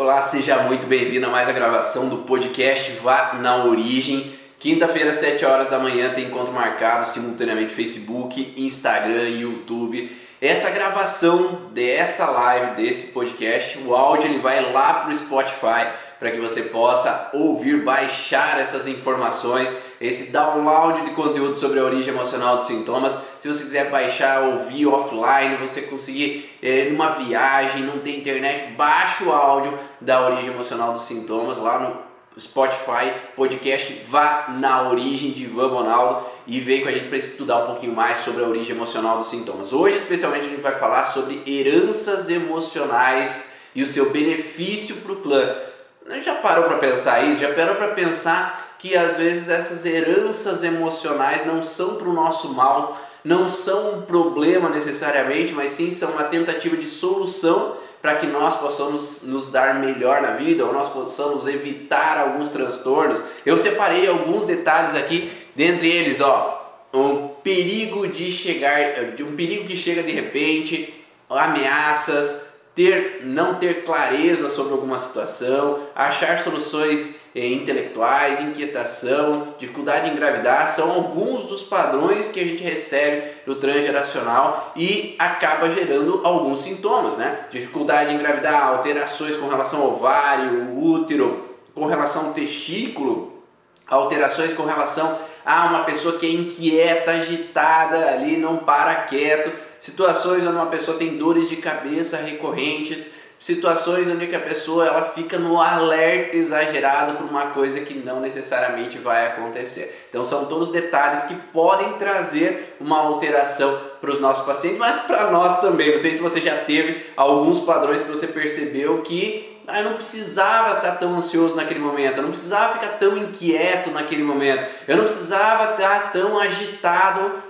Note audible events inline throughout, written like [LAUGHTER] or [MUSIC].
Olá, seja muito bem-vindo a mais a gravação do podcast Vá na Origem. Quinta-feira, 7 horas da manhã, tem encontro marcado simultaneamente Facebook, Instagram e YouTube. Essa gravação dessa live, desse podcast, o áudio ele vai lá para o Spotify para que você possa ouvir, baixar essas informações, esse download de conteúdo sobre a origem emocional dos sintomas. Se você quiser baixar, ouvir offline, você conseguir é, numa viagem, não tem internet, baixa o áudio da origem emocional dos sintomas lá no Spotify, podcast Vá na Origem de Ivan Bonaldo e vem com a gente para estudar um pouquinho mais sobre a origem emocional dos sintomas. Hoje, especialmente, a gente vai falar sobre heranças emocionais e o seu benefício para o plano. Já parou para pensar isso? Já parou para pensar que às vezes essas heranças emocionais não são para o nosso mal, não são um problema necessariamente, mas sim são uma tentativa de solução para que nós possamos nos dar melhor na vida ou nós possamos evitar alguns transtornos. Eu separei alguns detalhes aqui, dentre eles, ó, um perigo de chegar, de um perigo que chega de repente, ameaças, ter, não ter clareza sobre alguma situação, achar soluções eh, intelectuais, inquietação, dificuldade em engravidar, são alguns dos padrões que a gente recebe do transgeracional e acaba gerando alguns sintomas, né? Dificuldade em engravidar, alterações com relação ao ovário, útero, com relação ao testículo, alterações com relação a uma pessoa que é inquieta, agitada ali, não para quieto, situações onde uma pessoa tem dores de cabeça recorrentes, situações onde a pessoa ela fica no alerta exagerado por uma coisa que não necessariamente vai acontecer. Então são todos detalhes que podem trazer uma alteração para os nossos pacientes, mas para nós também. Não sei se você já teve alguns padrões que você percebeu que eu não precisava estar tão ansioso naquele momento, eu não precisava ficar tão inquieto naquele momento, eu não precisava estar tão agitado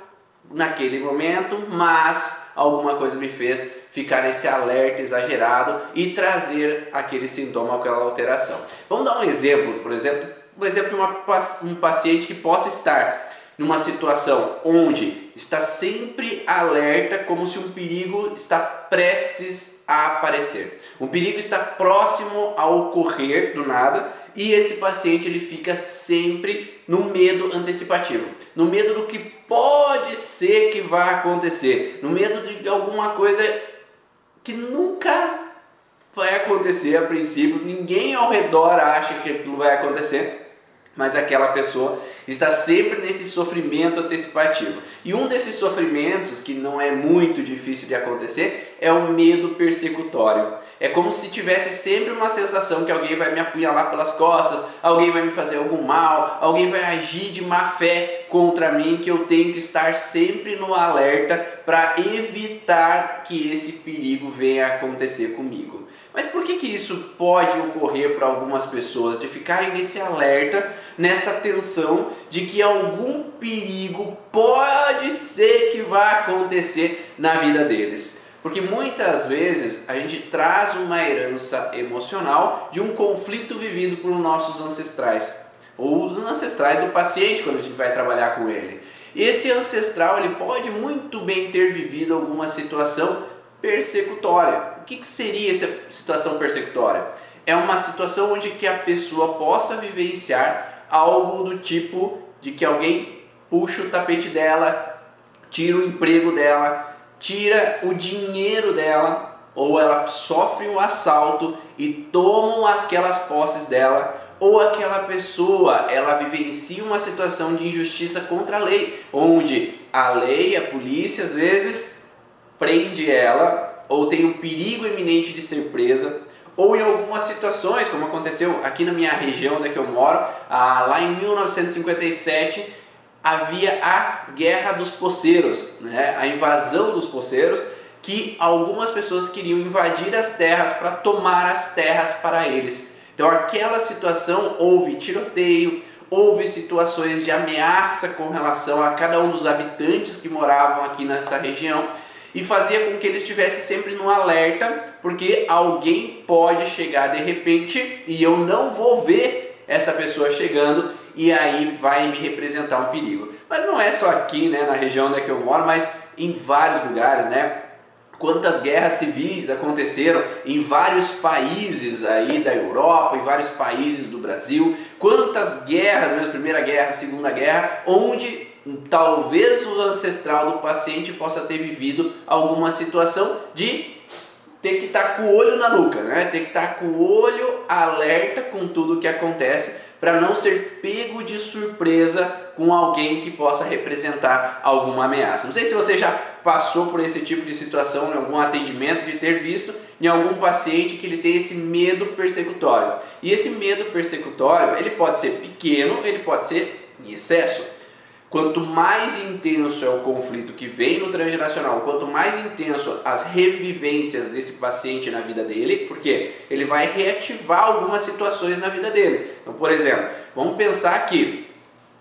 naquele momento, mas alguma coisa me fez ficar nesse alerta exagerado e trazer aquele sintoma, aquela alteração. Vamos dar um exemplo, por exemplo, um exemplo de uma, um paciente que possa estar numa situação onde está sempre alerta, como se um perigo está prestes a aparecer. Um perigo está próximo a ocorrer do nada e esse paciente ele fica sempre no medo antecipativo, no medo do que pode ser que vá acontecer, no medo de alguma coisa que nunca vai acontecer a princípio, ninguém ao redor acha que aquilo vai acontecer mas aquela pessoa está sempre nesse sofrimento antecipativo. E um desses sofrimentos, que não é muito difícil de acontecer, é o medo persecutório. É como se tivesse sempre uma sensação que alguém vai me apunhalar pelas costas, alguém vai me fazer algum mal, alguém vai agir de má fé contra mim, que eu tenho que estar sempre no alerta para evitar que esse perigo venha a acontecer comigo. Mas por que, que isso pode ocorrer para algumas pessoas? De ficarem nesse alerta, nessa tensão de que algum perigo pode ser que vá acontecer na vida deles. Porque muitas vezes a gente traz uma herança emocional de um conflito vivido por nossos ancestrais, ou os ancestrais do paciente quando a gente vai trabalhar com ele. Esse ancestral ele pode muito bem ter vivido alguma situação persecutória. O que, que seria essa situação persecutória? É uma situação onde que a pessoa possa vivenciar algo do tipo de que alguém puxa o tapete dela, tira o emprego dela, tira o dinheiro dela, ou ela sofre um assalto e tomam aquelas posses dela, ou aquela pessoa ela vivencia uma situação de injustiça contra a lei, onde a lei, a polícia às vezes prende ela ou tem um perigo iminente de ser presa, ou em algumas situações, como aconteceu aqui na minha região onde é eu moro, ah, lá em 1957 havia a Guerra dos Poceiros, né? a invasão dos poceiros, que algumas pessoas queriam invadir as terras para tomar as terras para eles. Então, aquela situação houve tiroteio, houve situações de ameaça com relação a cada um dos habitantes que moravam aqui nessa região e fazia com que ele estivesse sempre no alerta, porque alguém pode chegar de repente e eu não vou ver essa pessoa chegando e aí vai me representar um perigo. Mas não é só aqui, né, na região onde é eu moro, mas em vários lugares, né? quantas guerras civis aconteceram em vários países aí da Europa, em vários países do Brasil, quantas guerras, mesmo Primeira Guerra, Segunda Guerra, onde talvez o ancestral do paciente possa ter vivido alguma situação de ter que estar tá com o olho na nuca, né? Ter que estar tá com o olho alerta com tudo que acontece para não ser pego de surpresa com alguém que possa representar alguma ameaça. Não sei se você já passou por esse tipo de situação em algum atendimento de ter visto em algum paciente que ele tem esse medo persecutório. E esse medo persecutório, ele pode ser pequeno, ele pode ser em excesso. Quanto mais intenso é o conflito que vem no transgeracional, quanto mais intenso as revivências desse paciente na vida dele, porque ele vai reativar algumas situações na vida dele. Então, por exemplo, vamos pensar que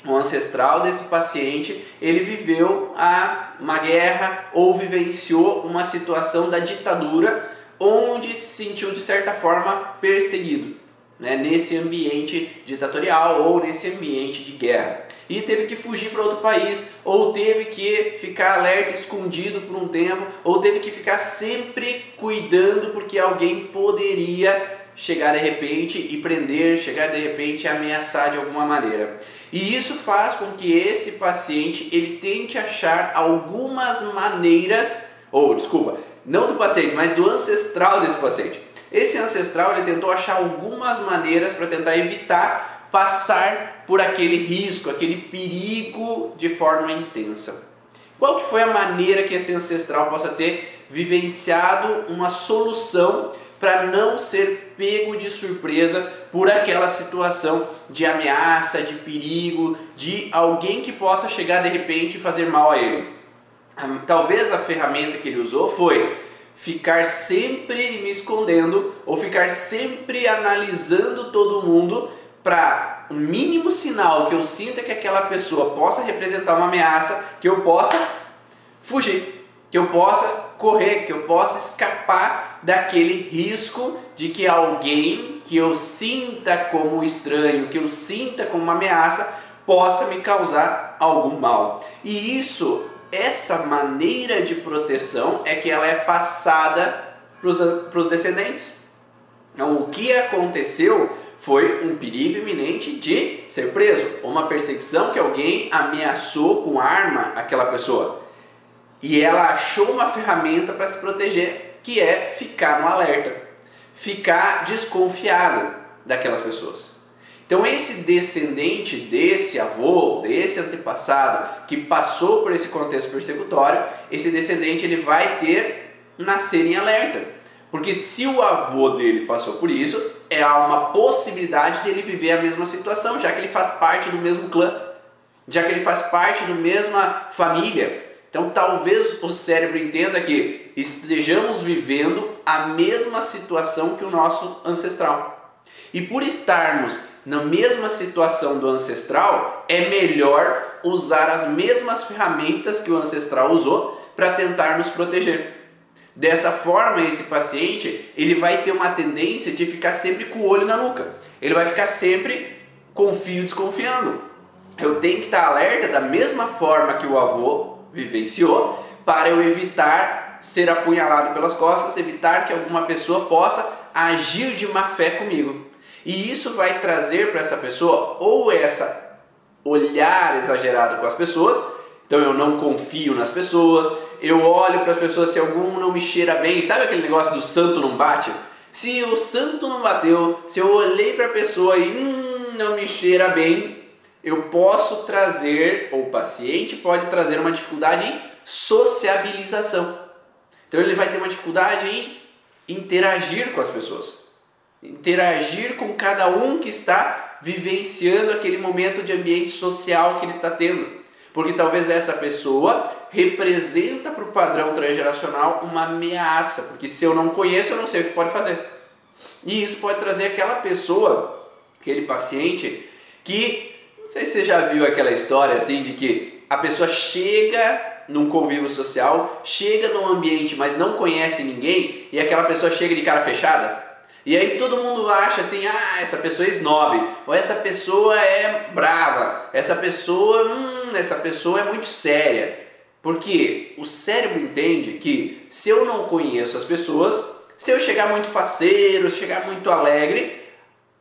o ancestral desse paciente ele viveu a, uma guerra ou vivenciou uma situação da ditadura onde se sentiu de certa forma perseguido né, nesse ambiente ditatorial ou nesse ambiente de guerra. E teve que fugir para outro país, ou teve que ficar alerta, escondido por um tempo, ou teve que ficar sempre cuidando porque alguém poderia chegar de repente e prender, chegar de repente e ameaçar de alguma maneira. E isso faz com que esse paciente ele tente achar algumas maneiras, ou desculpa, não do paciente, mas do ancestral desse paciente esse ancestral ele tentou achar algumas maneiras para tentar evitar passar por aquele risco, aquele perigo de forma intensa. Qual que foi a maneira que esse ancestral possa ter vivenciado uma solução para não ser pego de surpresa por aquela situação de ameaça, de perigo, de alguém que possa chegar de repente e fazer mal a ele? Talvez a ferramenta que ele usou foi ficar sempre me escondendo ou ficar sempre analisando todo mundo para o mínimo sinal que eu sinta que aquela pessoa possa representar uma ameaça, que eu possa fugir, que eu possa correr, que eu possa escapar daquele risco de que alguém que eu sinta como estranho, que eu sinta como uma ameaça, possa me causar algum mal. E isso essa maneira de proteção é que ela é passada para os descendentes. Então, o que aconteceu foi um perigo iminente de ser preso, uma perseguição que alguém ameaçou com arma aquela pessoa. E ela achou uma ferramenta para se proteger, que é ficar no alerta, ficar desconfiada daquelas pessoas. Então esse descendente desse avô, desse antepassado que passou por esse contexto persecutório, esse descendente ele vai ter nascer em alerta. Porque se o avô dele passou por isso, é uma possibilidade de ele viver a mesma situação, já que ele faz parte do mesmo clã, já que ele faz parte da mesma família. Então talvez o cérebro entenda que estejamos vivendo a mesma situação que o nosso ancestral. E por estarmos na mesma situação do ancestral, é melhor usar as mesmas ferramentas que o ancestral usou para tentar nos proteger. Dessa forma, esse paciente ele vai ter uma tendência de ficar sempre com o olho na nuca. Ele vai ficar sempre confio desconfiando. Eu tenho que estar alerta da mesma forma que o avô vivenciou para eu evitar ser apunhalado pelas costas, evitar que alguma pessoa possa agir de má fé comigo. E isso vai trazer para essa pessoa ou essa olhar exagerado com as pessoas, então eu não confio nas pessoas, eu olho para as pessoas se algum não me cheira bem, sabe aquele negócio do santo não bate? Se o santo não bateu, se eu olhei para a pessoa e hum, não me cheira bem, eu posso trazer, ou o paciente pode trazer uma dificuldade em sociabilização. Então ele vai ter uma dificuldade em interagir com as pessoas interagir com cada um que está vivenciando aquele momento de ambiente social que ele está tendo. Porque talvez essa pessoa representa para o padrão transgeracional uma ameaça, porque se eu não conheço, eu não sei o que pode fazer. E isso pode trazer aquela pessoa, aquele paciente, que não sei se você já viu aquela história assim de que a pessoa chega num convívio social, chega num ambiente, mas não conhece ninguém, e aquela pessoa chega de cara fechada. E aí todo mundo acha assim, ah, essa pessoa é snob, ou essa pessoa é brava, essa pessoa, hum, essa pessoa é muito séria. Porque o cérebro entende que se eu não conheço as pessoas, se eu chegar muito faceiro, chegar muito alegre,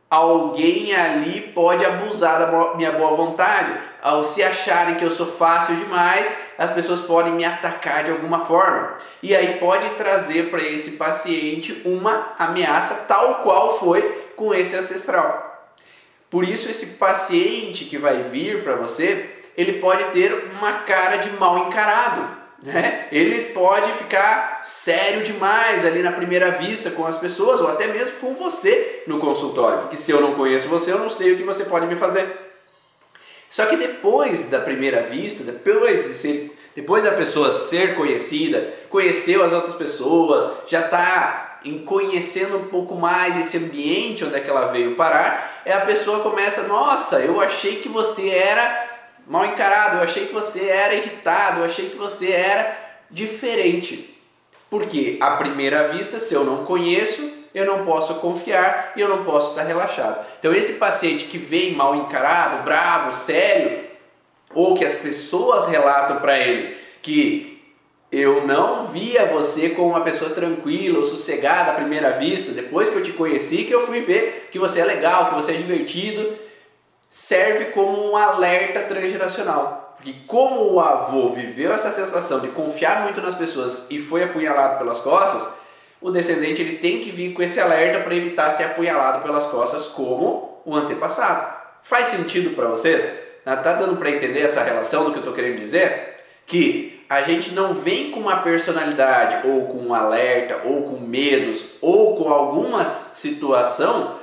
alguém ali pode abusar da minha boa vontade. Ao se acharem que eu sou fácil demais, as pessoas podem me atacar de alguma forma. E aí pode trazer para esse paciente uma ameaça, tal qual foi com esse ancestral. Por isso, esse paciente que vai vir para você, ele pode ter uma cara de mal encarado. Né? Ele pode ficar sério demais ali na primeira vista com as pessoas, ou até mesmo com você no consultório, porque se eu não conheço você, eu não sei o que você pode me fazer. Só que depois da primeira vista, depois de ser, depois da pessoa ser conhecida, conheceu as outras pessoas, já está conhecendo um pouco mais esse ambiente onde é que ela veio parar, é a pessoa começa, nossa, eu achei que você era mal encarado, eu achei que você era irritado, eu achei que você era diferente. Porque à primeira vista, se eu não conheço, eu não posso confiar e eu não posso estar relaxado. Então, esse paciente que vem mal encarado, bravo, sério, ou que as pessoas relatam para ele que eu não via você como uma pessoa tranquila ou sossegada à primeira vista, depois que eu te conheci, que eu fui ver que você é legal, que você é divertido, serve como um alerta transgeracional. Porque como o avô viveu essa sensação de confiar muito nas pessoas e foi apunhalado pelas costas, o descendente ele tem que vir com esse alerta para evitar ser apunhalado pelas costas como o antepassado. Faz sentido para vocês? Tá, tá dando para entender essa relação do que eu estou querendo dizer? Que a gente não vem com uma personalidade ou com um alerta ou com medos ou com alguma situação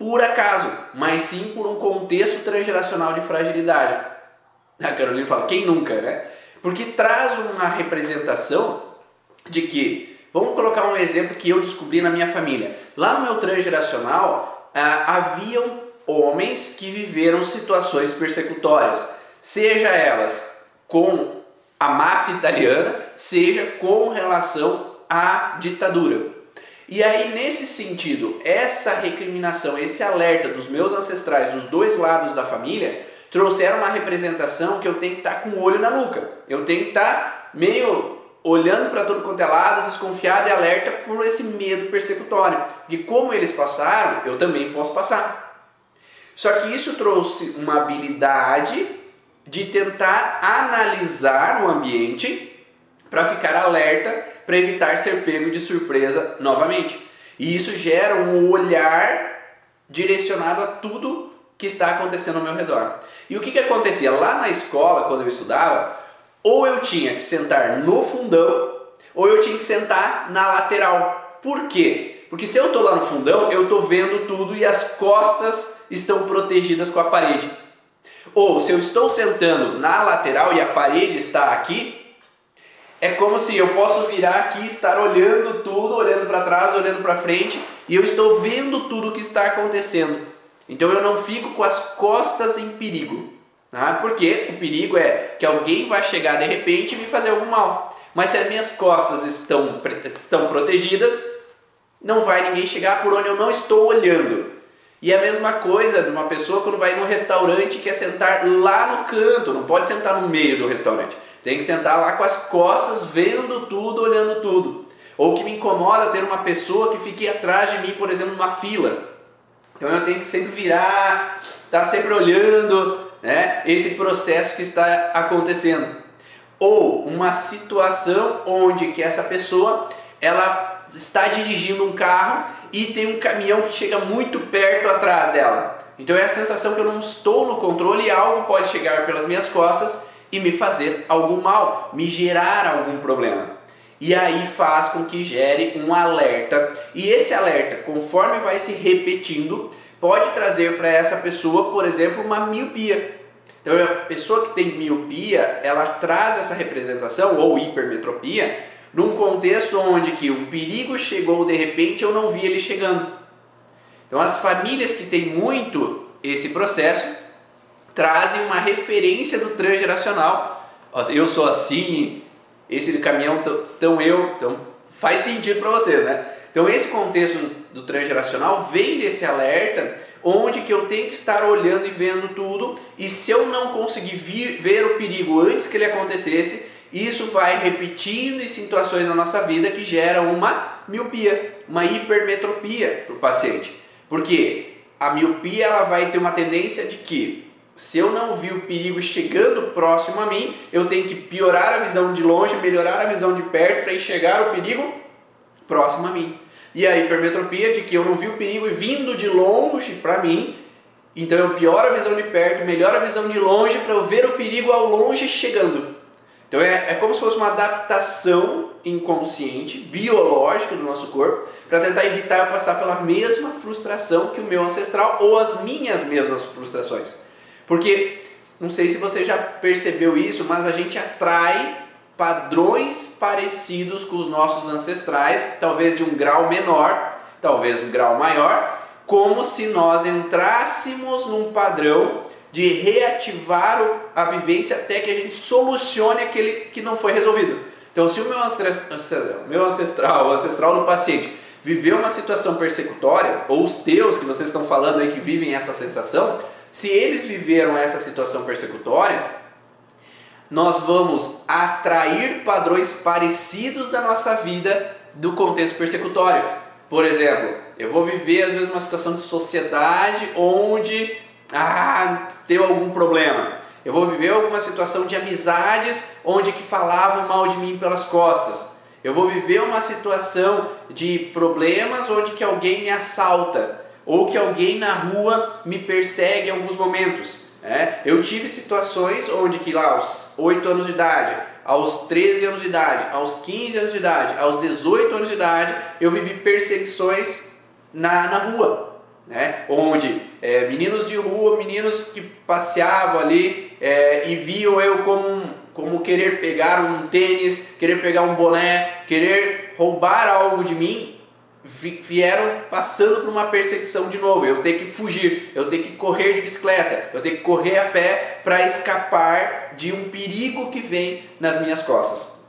por acaso, mas sim por um contexto transgeracional de fragilidade. A Carolina fala, quem nunca, né? Porque traz uma representação de que Vamos colocar um exemplo que eu descobri na minha família. Lá no meu transgeracional, ah, haviam homens que viveram situações persecutórias, seja elas com a máfia italiana, seja com relação à ditadura. E aí, nesse sentido, essa recriminação, esse alerta dos meus ancestrais dos dois lados da família, trouxeram uma representação que eu tenho que estar com o olho na nuca. Eu tenho que estar meio olhando para todo quanto é lado, desconfiado e alerta por esse medo persecutório. De como eles passaram, eu também posso passar. Só que isso trouxe uma habilidade de tentar analisar o ambiente para ficar alerta, para evitar ser pego de surpresa novamente. E isso gera um olhar direcionado a tudo que está acontecendo ao meu redor. E o que, que acontecia? Lá na escola, quando eu estudava, ou eu tinha que sentar no fundão, ou eu tinha que sentar na lateral. Por quê? Porque se eu estou lá no fundão, eu estou vendo tudo e as costas estão protegidas com a parede. Ou se eu estou sentando na lateral e a parede está aqui, é como se eu posso virar aqui, estar olhando tudo, olhando para trás, olhando para frente, e eu estou vendo tudo o que está acontecendo. Então eu não fico com as costas em perigo. Tá? Porque o perigo é que alguém vai chegar de repente e me fazer algum mal. Mas se as minhas costas estão, estão protegidas, não vai ninguém chegar por onde eu não estou olhando. E a mesma coisa de uma pessoa quando vai num restaurante e quer sentar lá no canto, não pode sentar no meio do restaurante. Tem que sentar lá com as costas, vendo tudo, olhando tudo. Ou que me incomoda ter uma pessoa que fique atrás de mim, por exemplo, numa fila. Então eu tenho que sempre virar, estar tá sempre olhando, né, esse processo que está acontecendo. Ou uma situação onde que essa pessoa ela está dirigindo um carro e tem um caminhão que chega muito perto atrás dela. Então é a sensação que eu não estou no controle e algo pode chegar pelas minhas costas e me fazer algum mal, me gerar algum problema. E aí faz com que gere um alerta. E esse alerta, conforme vai se repetindo, pode trazer para essa pessoa, por exemplo, uma miopia. Então, a pessoa que tem miopia, ela traz essa representação ou hipermetropia num contexto onde que o perigo chegou de repente eu não vi ele chegando. Então, as famílias que têm muito esse processo trazem uma referência do transgeracional. Eu sou assim, esse caminhão tão eu, então faz sentido para vocês, né? Então esse contexto do transgeracional vem desse alerta onde que eu tenho que estar olhando e vendo tudo e se eu não conseguir ver o perigo antes que ele acontecesse, isso vai repetindo em situações na nossa vida que geram uma miopia, uma hipermetropia para o paciente. Porque a miopia ela vai ter uma tendência de que se eu não vi o perigo chegando próximo a mim, eu tenho que piorar a visão de longe, melhorar a visão de perto para enxergar o perigo próximo a mim. E a hipermetropia de que eu não vi o perigo vindo de longe para mim, então eu pioro a visão de perto, melhoro a visão de longe para eu ver o perigo ao longe chegando. Então é, é como se fosse uma adaptação inconsciente, biológica do nosso corpo, para tentar evitar eu passar pela mesma frustração que o meu ancestral ou as minhas mesmas frustrações. Porque não sei se você já percebeu isso, mas a gente atrai padrões parecidos com os nossos ancestrais, talvez de um grau menor, talvez um grau maior, como se nós entrássemos num padrão de reativar a vivência até que a gente solucione aquele que não foi resolvido. Então, se o meu ancestral, meu ancestral, o ancestral do paciente, viveu uma situação persecutória, ou os teus que vocês estão falando aí que vivem essa sensação, se eles viveram essa situação persecutória, nós vamos atrair padrões parecidos da nossa vida do contexto persecutório. Por exemplo, eu vou viver às vezes uma situação de sociedade onde ah, teve algum problema. Eu vou viver alguma situação de amizades onde que falavam mal de mim pelas costas. Eu vou viver uma situação de problemas onde que alguém me assalta ou que alguém na rua me persegue em alguns momentos. É? Eu tive situações onde que lá aos 8 anos de idade, aos 13 anos de idade, aos 15 anos de idade, aos 18 anos de idade, eu vivi perseguições na, na rua, né? onde é, meninos de rua, meninos que passeavam ali é, e viam eu como, como querer pegar um tênis, querer pegar um boné, querer roubar algo de mim, vieram passando por uma perseguição de novo. Eu tenho que fugir, eu tenho que correr de bicicleta, eu tenho que correr a pé para escapar de um perigo que vem nas minhas costas.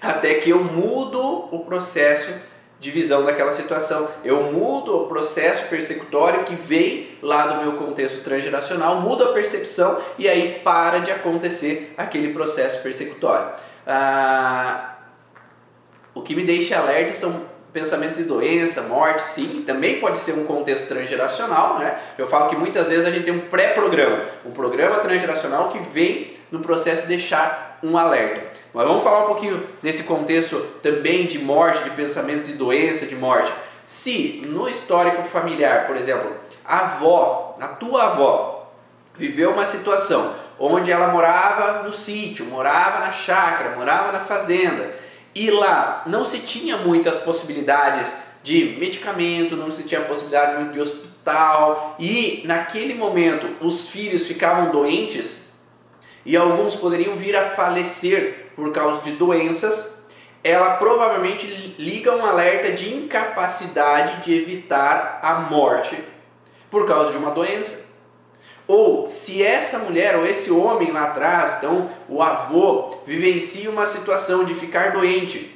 Até que eu mudo o processo de visão daquela situação. Eu mudo o processo persecutório que vem lá do meu contexto transgeracional, mudo a percepção e aí para de acontecer aquele processo persecutório. Ah, o que me deixa alerta são pensamentos de doença, morte, sim, também pode ser um contexto transgeracional, né? Eu falo que muitas vezes a gente tem um pré-programa, um programa transgeracional que vem no processo de deixar um alerta. Mas vamos falar um pouquinho nesse contexto também de morte, de pensamentos de doença, de morte. Se no histórico familiar, por exemplo, a avó, a tua avó, viveu uma situação onde ela morava no sítio, morava na chácara, morava na fazenda, e lá não se tinha muitas possibilidades de medicamento, não se tinha possibilidade de hospital, e naquele momento os filhos ficavam doentes e alguns poderiam vir a falecer por causa de doenças, ela provavelmente liga um alerta de incapacidade de evitar a morte por causa de uma doença. Ou se essa mulher ou esse homem lá atrás, então o avô, vivencia uma situação de ficar doente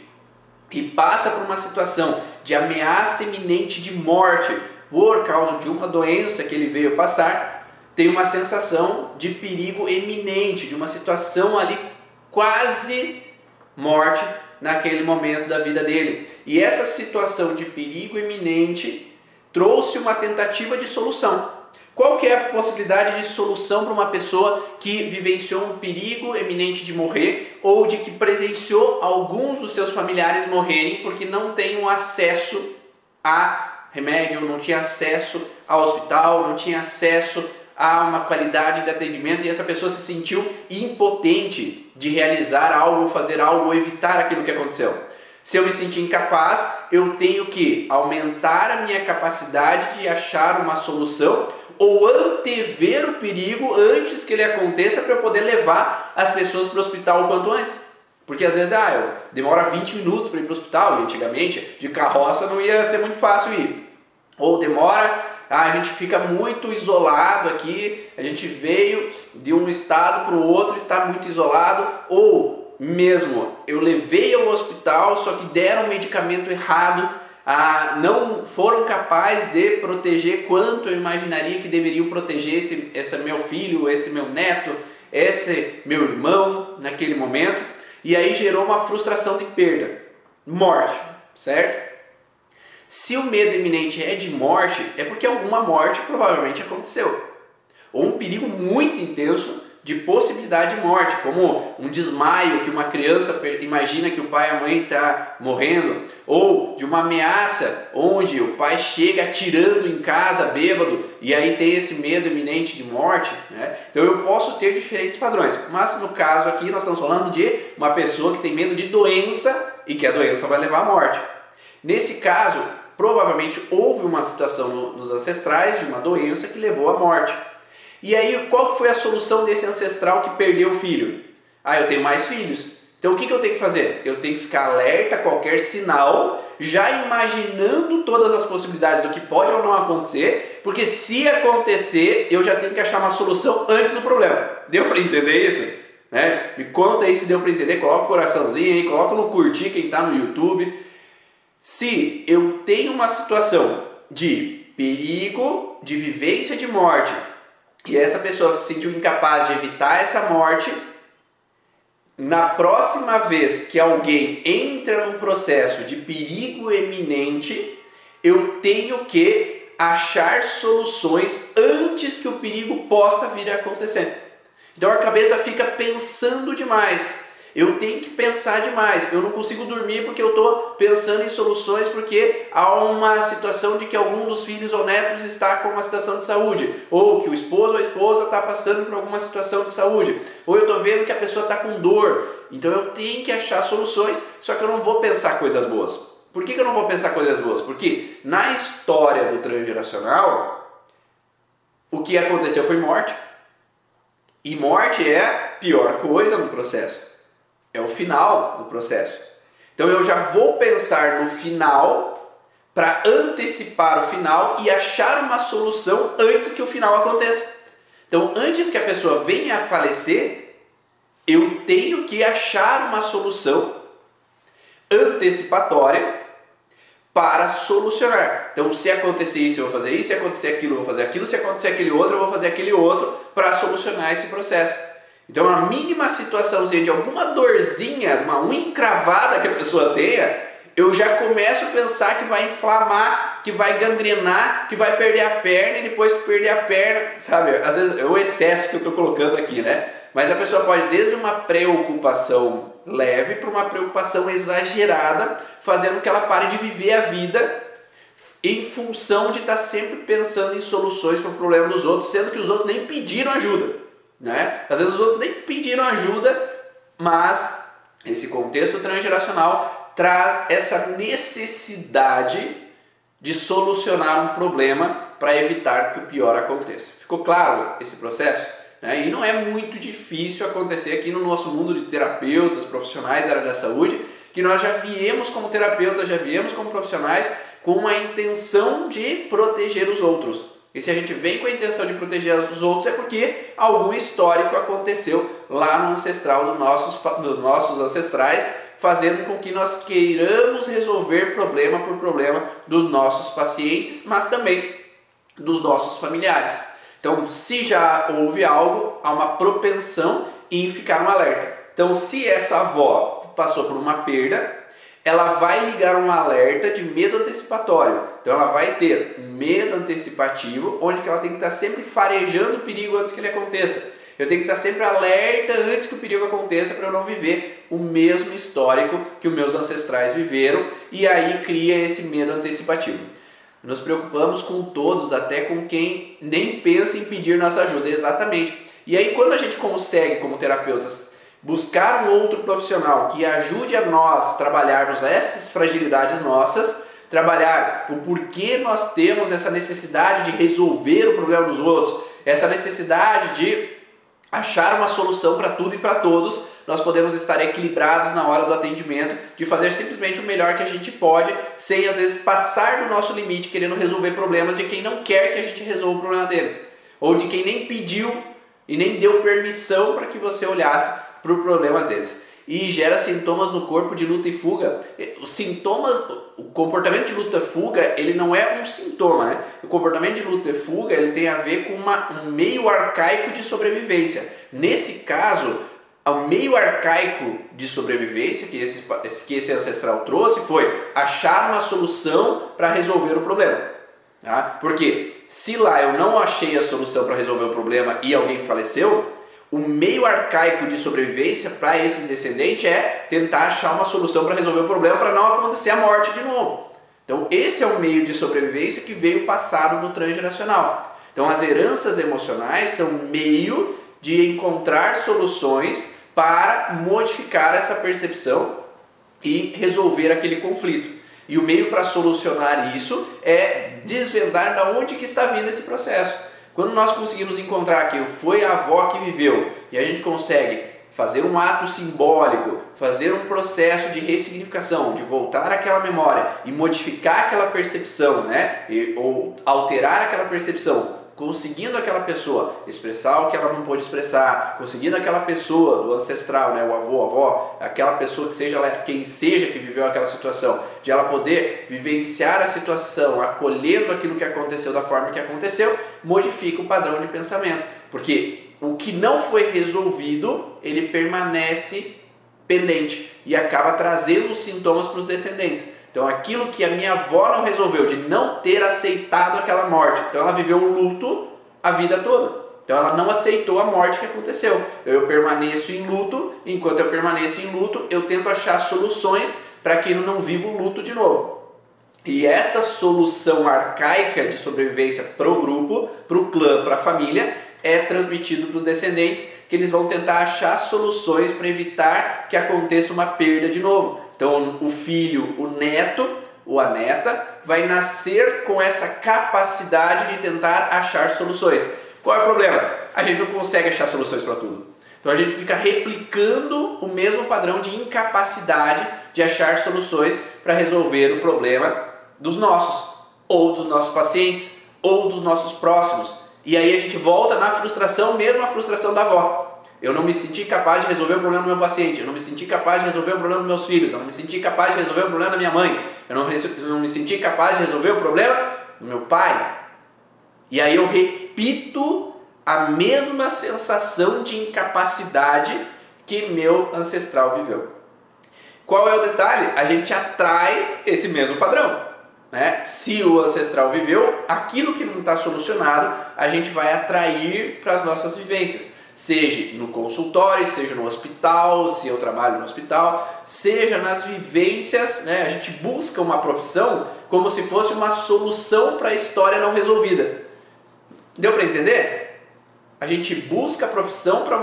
e passa por uma situação de ameaça iminente de morte por causa de uma doença que ele veio passar, tem uma sensação de perigo eminente, de uma situação ali quase morte naquele momento da vida dele. E essa situação de perigo iminente trouxe uma tentativa de solução. Qual que é a possibilidade de solução para uma pessoa que vivenciou um perigo eminente de morrer ou de que presenciou alguns dos seus familiares morrerem porque não tem um acesso a remédio, não tinha acesso ao hospital, não tinha acesso a uma qualidade de atendimento e essa pessoa se sentiu impotente de realizar algo, fazer algo evitar aquilo que aconteceu. Se eu me sentir incapaz, eu tenho que aumentar a minha capacidade de achar uma solução ou antever o perigo antes que ele aconteça para poder levar as pessoas para o hospital o quanto antes. Porque às vezes, ah, eu demora 20 minutos para ir para o hospital, e antigamente de carroça não ia ser muito fácil ir. Ou demora, ah, a gente fica muito isolado aqui, a gente veio de um estado para o outro, está muito isolado, ou mesmo eu levei ao hospital, só que deram um medicamento errado, ah, não foram capazes de proteger quanto eu imaginaria que deveriam proteger esse, esse meu filho, esse meu neto, esse meu irmão naquele momento. e aí gerou uma frustração de perda, morte, certo? Se o medo iminente é de morte, é porque alguma morte provavelmente aconteceu. Ou um perigo muito intenso de possibilidade de morte, como um desmaio que uma criança imagina que o pai e a mãe está morrendo, ou de uma ameaça onde o pai chega atirando em casa bêbado e aí tem esse medo iminente de morte. Né? Então eu posso ter diferentes padrões, mas no caso aqui nós estamos falando de uma pessoa que tem medo de doença e que a doença vai levar à morte. Nesse caso, provavelmente houve uma situação no, nos ancestrais de uma doença que levou à morte. E aí, qual foi a solução desse ancestral que perdeu o filho? Ah, eu tenho mais filhos. Então o que, que eu tenho que fazer? Eu tenho que ficar alerta a qualquer sinal, já imaginando todas as possibilidades do que pode ou não acontecer, porque se acontecer, eu já tenho que achar uma solução antes do problema. Deu para entender isso? Né? Me conta aí se deu para entender, coloca o coraçãozinho aí, coloca no curtir quem está no YouTube. Se eu tenho uma situação de perigo, de vivência de morte, e essa pessoa se sentiu incapaz de evitar essa morte, na próxima vez que alguém entra num processo de perigo eminente, eu tenho que achar soluções antes que o perigo possa vir a acontecer. Então a cabeça fica pensando demais. Eu tenho que pensar demais. Eu não consigo dormir porque eu estou pensando em soluções porque há uma situação de que algum dos filhos ou netos está com uma situação de saúde, ou que o esposo ou a esposa está passando por alguma situação de saúde, ou eu estou vendo que a pessoa está com dor. Então eu tenho que achar soluções, só que eu não vou pensar coisas boas. Por que, que eu não vou pensar coisas boas? Porque na história do transgeracional, o que aconteceu foi morte. E morte é a pior coisa no processo é o final do processo. Então eu já vou pensar no final para antecipar o final e achar uma solução antes que o final aconteça. Então, antes que a pessoa venha a falecer, eu tenho que achar uma solução antecipatória para solucionar. Então, se acontecer isso, eu vou fazer isso, se acontecer aquilo, eu vou fazer aquilo, se acontecer aquele outro, eu vou fazer aquele outro para solucionar esse processo. Então, a mínima situaçãozinha de alguma dorzinha, uma unha encravada que a pessoa tenha, eu já começo a pensar que vai inflamar, que vai gangrenar, que vai perder a perna e depois que perder a perna, sabe? Às vezes é o excesso que eu estou colocando aqui, né? Mas a pessoa pode desde uma preocupação leve para uma preocupação exagerada, fazendo que ela pare de viver a vida em função de estar tá sempre pensando em soluções para o problema dos outros, sendo que os outros nem pediram ajuda. Né? Às vezes os outros nem pediram ajuda, mas esse contexto transgeracional traz essa necessidade de solucionar um problema para evitar que o pior aconteça. Ficou claro esse processo? Né? E não é muito difícil acontecer aqui no nosso mundo de terapeutas, profissionais da área da saúde, que nós já viemos como terapeutas, já viemos como profissionais com a intenção de proteger os outros. E se a gente vem com a intenção de proteger os outros, é porque algum histórico aconteceu lá no ancestral dos nossos, dos nossos ancestrais, fazendo com que nós queiramos resolver problema por problema dos nossos pacientes, mas também dos nossos familiares. Então, se já houve algo, há uma propensão em ficar um alerta. Então, se essa avó passou por uma perda, ela vai ligar um alerta de medo antecipatório. Então ela vai ter medo antecipativo, onde que ela tem que estar sempre farejando o perigo antes que ele aconteça. Eu tenho que estar sempre alerta antes que o perigo aconteça para eu não viver o mesmo histórico que os meus ancestrais viveram e aí cria esse medo antecipativo. Nos preocupamos com todos, até com quem nem pensa em pedir nossa ajuda, exatamente. E aí quando a gente consegue como terapeutas buscar um outro profissional que ajude a nós trabalharmos essas fragilidades nossas, trabalhar o porquê nós temos essa necessidade de resolver o problema dos outros, essa necessidade de achar uma solução para tudo e para todos, nós podemos estar equilibrados na hora do atendimento, de fazer simplesmente o melhor que a gente pode, sem às vezes passar do nosso limite querendo resolver problemas de quem não quer que a gente resolva o problema deles, ou de quem nem pediu e nem deu permissão para que você olhasse para problemas deles. E gera sintomas no corpo de luta e fuga. Os sintomas, o comportamento de luta e fuga, ele não é um sintoma, né? O comportamento de luta e fuga, ele tem a ver com uma, um meio arcaico de sobrevivência. Nesse caso, o meio arcaico de sobrevivência que esse, que esse ancestral trouxe foi achar uma solução para resolver o problema. Tá? Porque se lá eu não achei a solução para resolver o problema e alguém faleceu, o meio arcaico de sobrevivência para esse descendente é tentar achar uma solução para resolver o problema para não acontecer a morte de novo. Então, esse é o meio de sobrevivência que veio passado no transgeracional. Então, as heranças emocionais são meio de encontrar soluções para modificar essa percepção e resolver aquele conflito. E o meio para solucionar isso é desvendar da onde que está vindo esse processo. Quando nós conseguimos encontrar que foi a avó que viveu e a gente consegue fazer um ato simbólico, fazer um processo de ressignificação, de voltar àquela memória e modificar aquela percepção, né? E, ou alterar aquela percepção conseguindo aquela pessoa expressar o que ela não pôde expressar, conseguindo aquela pessoa do ancestral, né, o avô, a avó, aquela pessoa que seja quem seja que viveu aquela situação, de ela poder vivenciar a situação, acolhendo aquilo que aconteceu da forma que aconteceu, modifica o padrão de pensamento, porque o que não foi resolvido, ele permanece pendente e acaba trazendo sintomas para os descendentes. Então, aquilo que a minha avó não resolveu, de não ter aceitado aquela morte. Então, ela viveu um luto a vida toda. Então, ela não aceitou a morte que aconteceu. Eu permaneço em luto, enquanto eu permaneço em luto, eu tento achar soluções para que eu não viva o luto de novo. E essa solução arcaica de sobrevivência para o grupo, para o clã, para a família, é transmitido para os descendentes, que eles vão tentar achar soluções para evitar que aconteça uma perda de novo. Então, o filho, o neto ou a neta vai nascer com essa capacidade de tentar achar soluções. Qual é o problema? A gente não consegue achar soluções para tudo. Então a gente fica replicando o mesmo padrão de incapacidade de achar soluções para resolver o problema dos nossos, ou dos nossos pacientes, ou dos nossos próximos. E aí a gente volta na frustração, mesmo a frustração da avó. Eu não me senti capaz de resolver o problema do meu paciente, eu não me senti capaz de resolver o problema dos meus filhos, eu não me senti capaz de resolver o problema da minha mãe, eu não, eu não me senti capaz de resolver o problema do meu pai. E aí eu repito a mesma sensação de incapacidade que meu ancestral viveu. Qual é o detalhe? A gente atrai esse mesmo padrão. Né? Se o ancestral viveu, aquilo que não está solucionado, a gente vai atrair para as nossas vivências seja no consultório, seja no hospital, se eu trabalho no hospital, seja nas vivências, né? A gente busca uma profissão como se fosse uma solução para a história não resolvida. Deu para entender? A gente busca a profissão para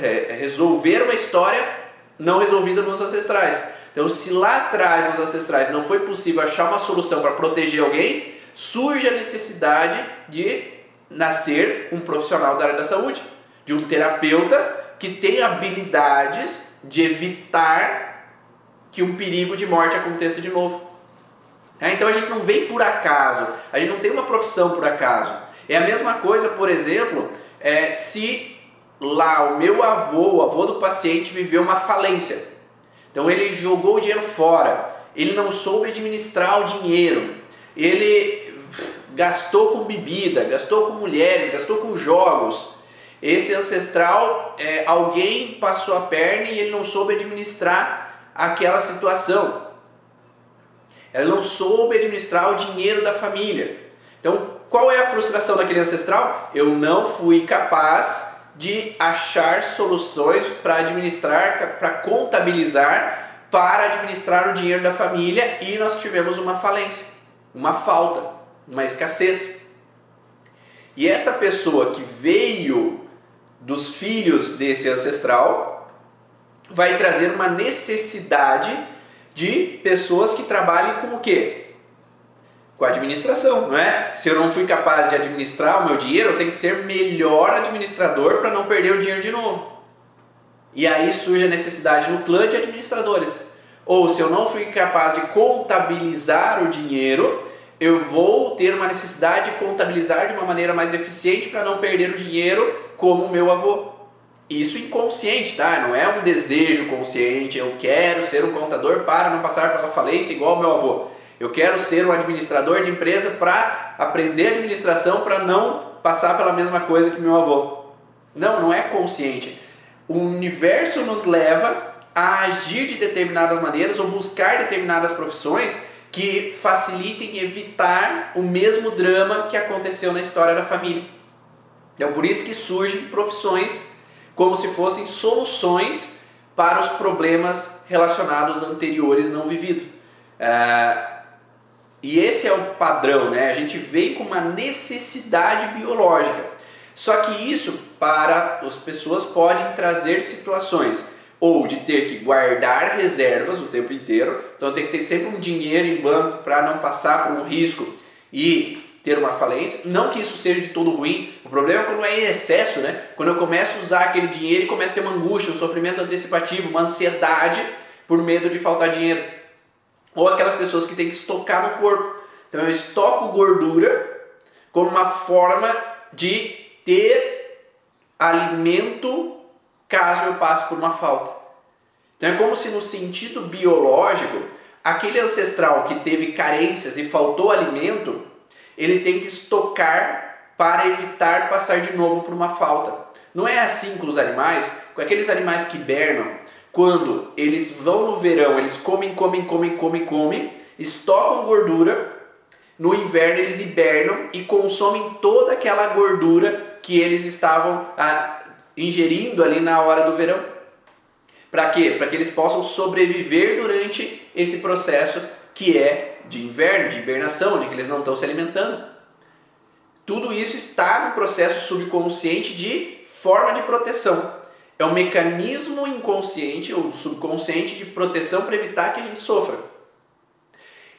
é, resolver uma história não resolvida nos ancestrais. Então, se lá atrás nos ancestrais não foi possível achar uma solução para proteger alguém, surge a necessidade de nascer um profissional da área da saúde de um terapeuta que tem habilidades de evitar que um perigo de morte aconteça de novo. É, então a gente não vem por acaso, a gente não tem uma profissão por acaso. É a mesma coisa, por exemplo, é, se lá o meu avô, o avô do paciente, viveu uma falência. Então ele jogou o dinheiro fora, ele não soube administrar o dinheiro, ele gastou com bebida, gastou com mulheres, gastou com jogos, esse ancestral, é, alguém passou a perna e ele não soube administrar aquela situação. Ele não soube administrar o dinheiro da família. Então, qual é a frustração daquele ancestral? Eu não fui capaz de achar soluções para administrar, para contabilizar, para administrar o dinheiro da família e nós tivemos uma falência, uma falta, uma escassez. E essa pessoa que veio dos filhos desse ancestral vai trazer uma necessidade de pessoas que trabalhem com o quê? Com a administração, não é? Se eu não fui capaz de administrar o meu dinheiro, eu tenho que ser melhor administrador para não perder o dinheiro de novo. E aí surge a necessidade no clã de administradores. Ou se eu não fui capaz de contabilizar o dinheiro, eu vou ter uma necessidade de contabilizar de uma maneira mais eficiente para não perder o dinheiro como meu avô. Isso inconsciente, tá? Não é um desejo consciente, eu quero ser um contador para não passar pela falência igual meu avô. Eu quero ser um administrador de empresa para aprender administração para não passar pela mesma coisa que meu avô. Não, não é consciente. o universo nos leva a agir de determinadas maneiras ou buscar determinadas profissões que facilitem evitar o mesmo drama que aconteceu na história da família. Então, por isso que surgem profissões como se fossem soluções para os problemas relacionados anteriores não vividos. É, e esse é o padrão, né? A gente vem com uma necessidade biológica. Só que isso para as pessoas podem trazer situações ou de ter que guardar reservas o tempo inteiro, então tem que ter sempre um dinheiro em banco para não passar por um risco e ter uma falência. Não que isso seja de todo ruim, o problema é quando é em excesso, né? Quando eu começo a usar aquele dinheiro e começo a ter uma angústia, um sofrimento antecipativo, uma ansiedade por medo de faltar dinheiro. Ou aquelas pessoas que têm que estocar no corpo. Então eu estoco gordura como uma forma de ter alimento caso eu passe por uma falta. Então é como se no sentido biológico, aquele ancestral que teve carências e faltou alimento, ele tem que estocar para evitar passar de novo por uma falta. Não é assim com os animais, com aqueles animais que hibernam, quando eles vão no verão, eles comem, comem, comem, comem, comem, estocam gordura, no inverno eles hibernam e consomem toda aquela gordura que eles estavam ah, ingerindo ali na hora do verão. Para quê? Para que eles possam sobreviver durante esse processo que é de inverno, de hibernação, de que eles não estão se alimentando. Tudo isso está no processo subconsciente de forma de proteção. É um mecanismo inconsciente ou subconsciente de proteção para evitar que a gente sofra.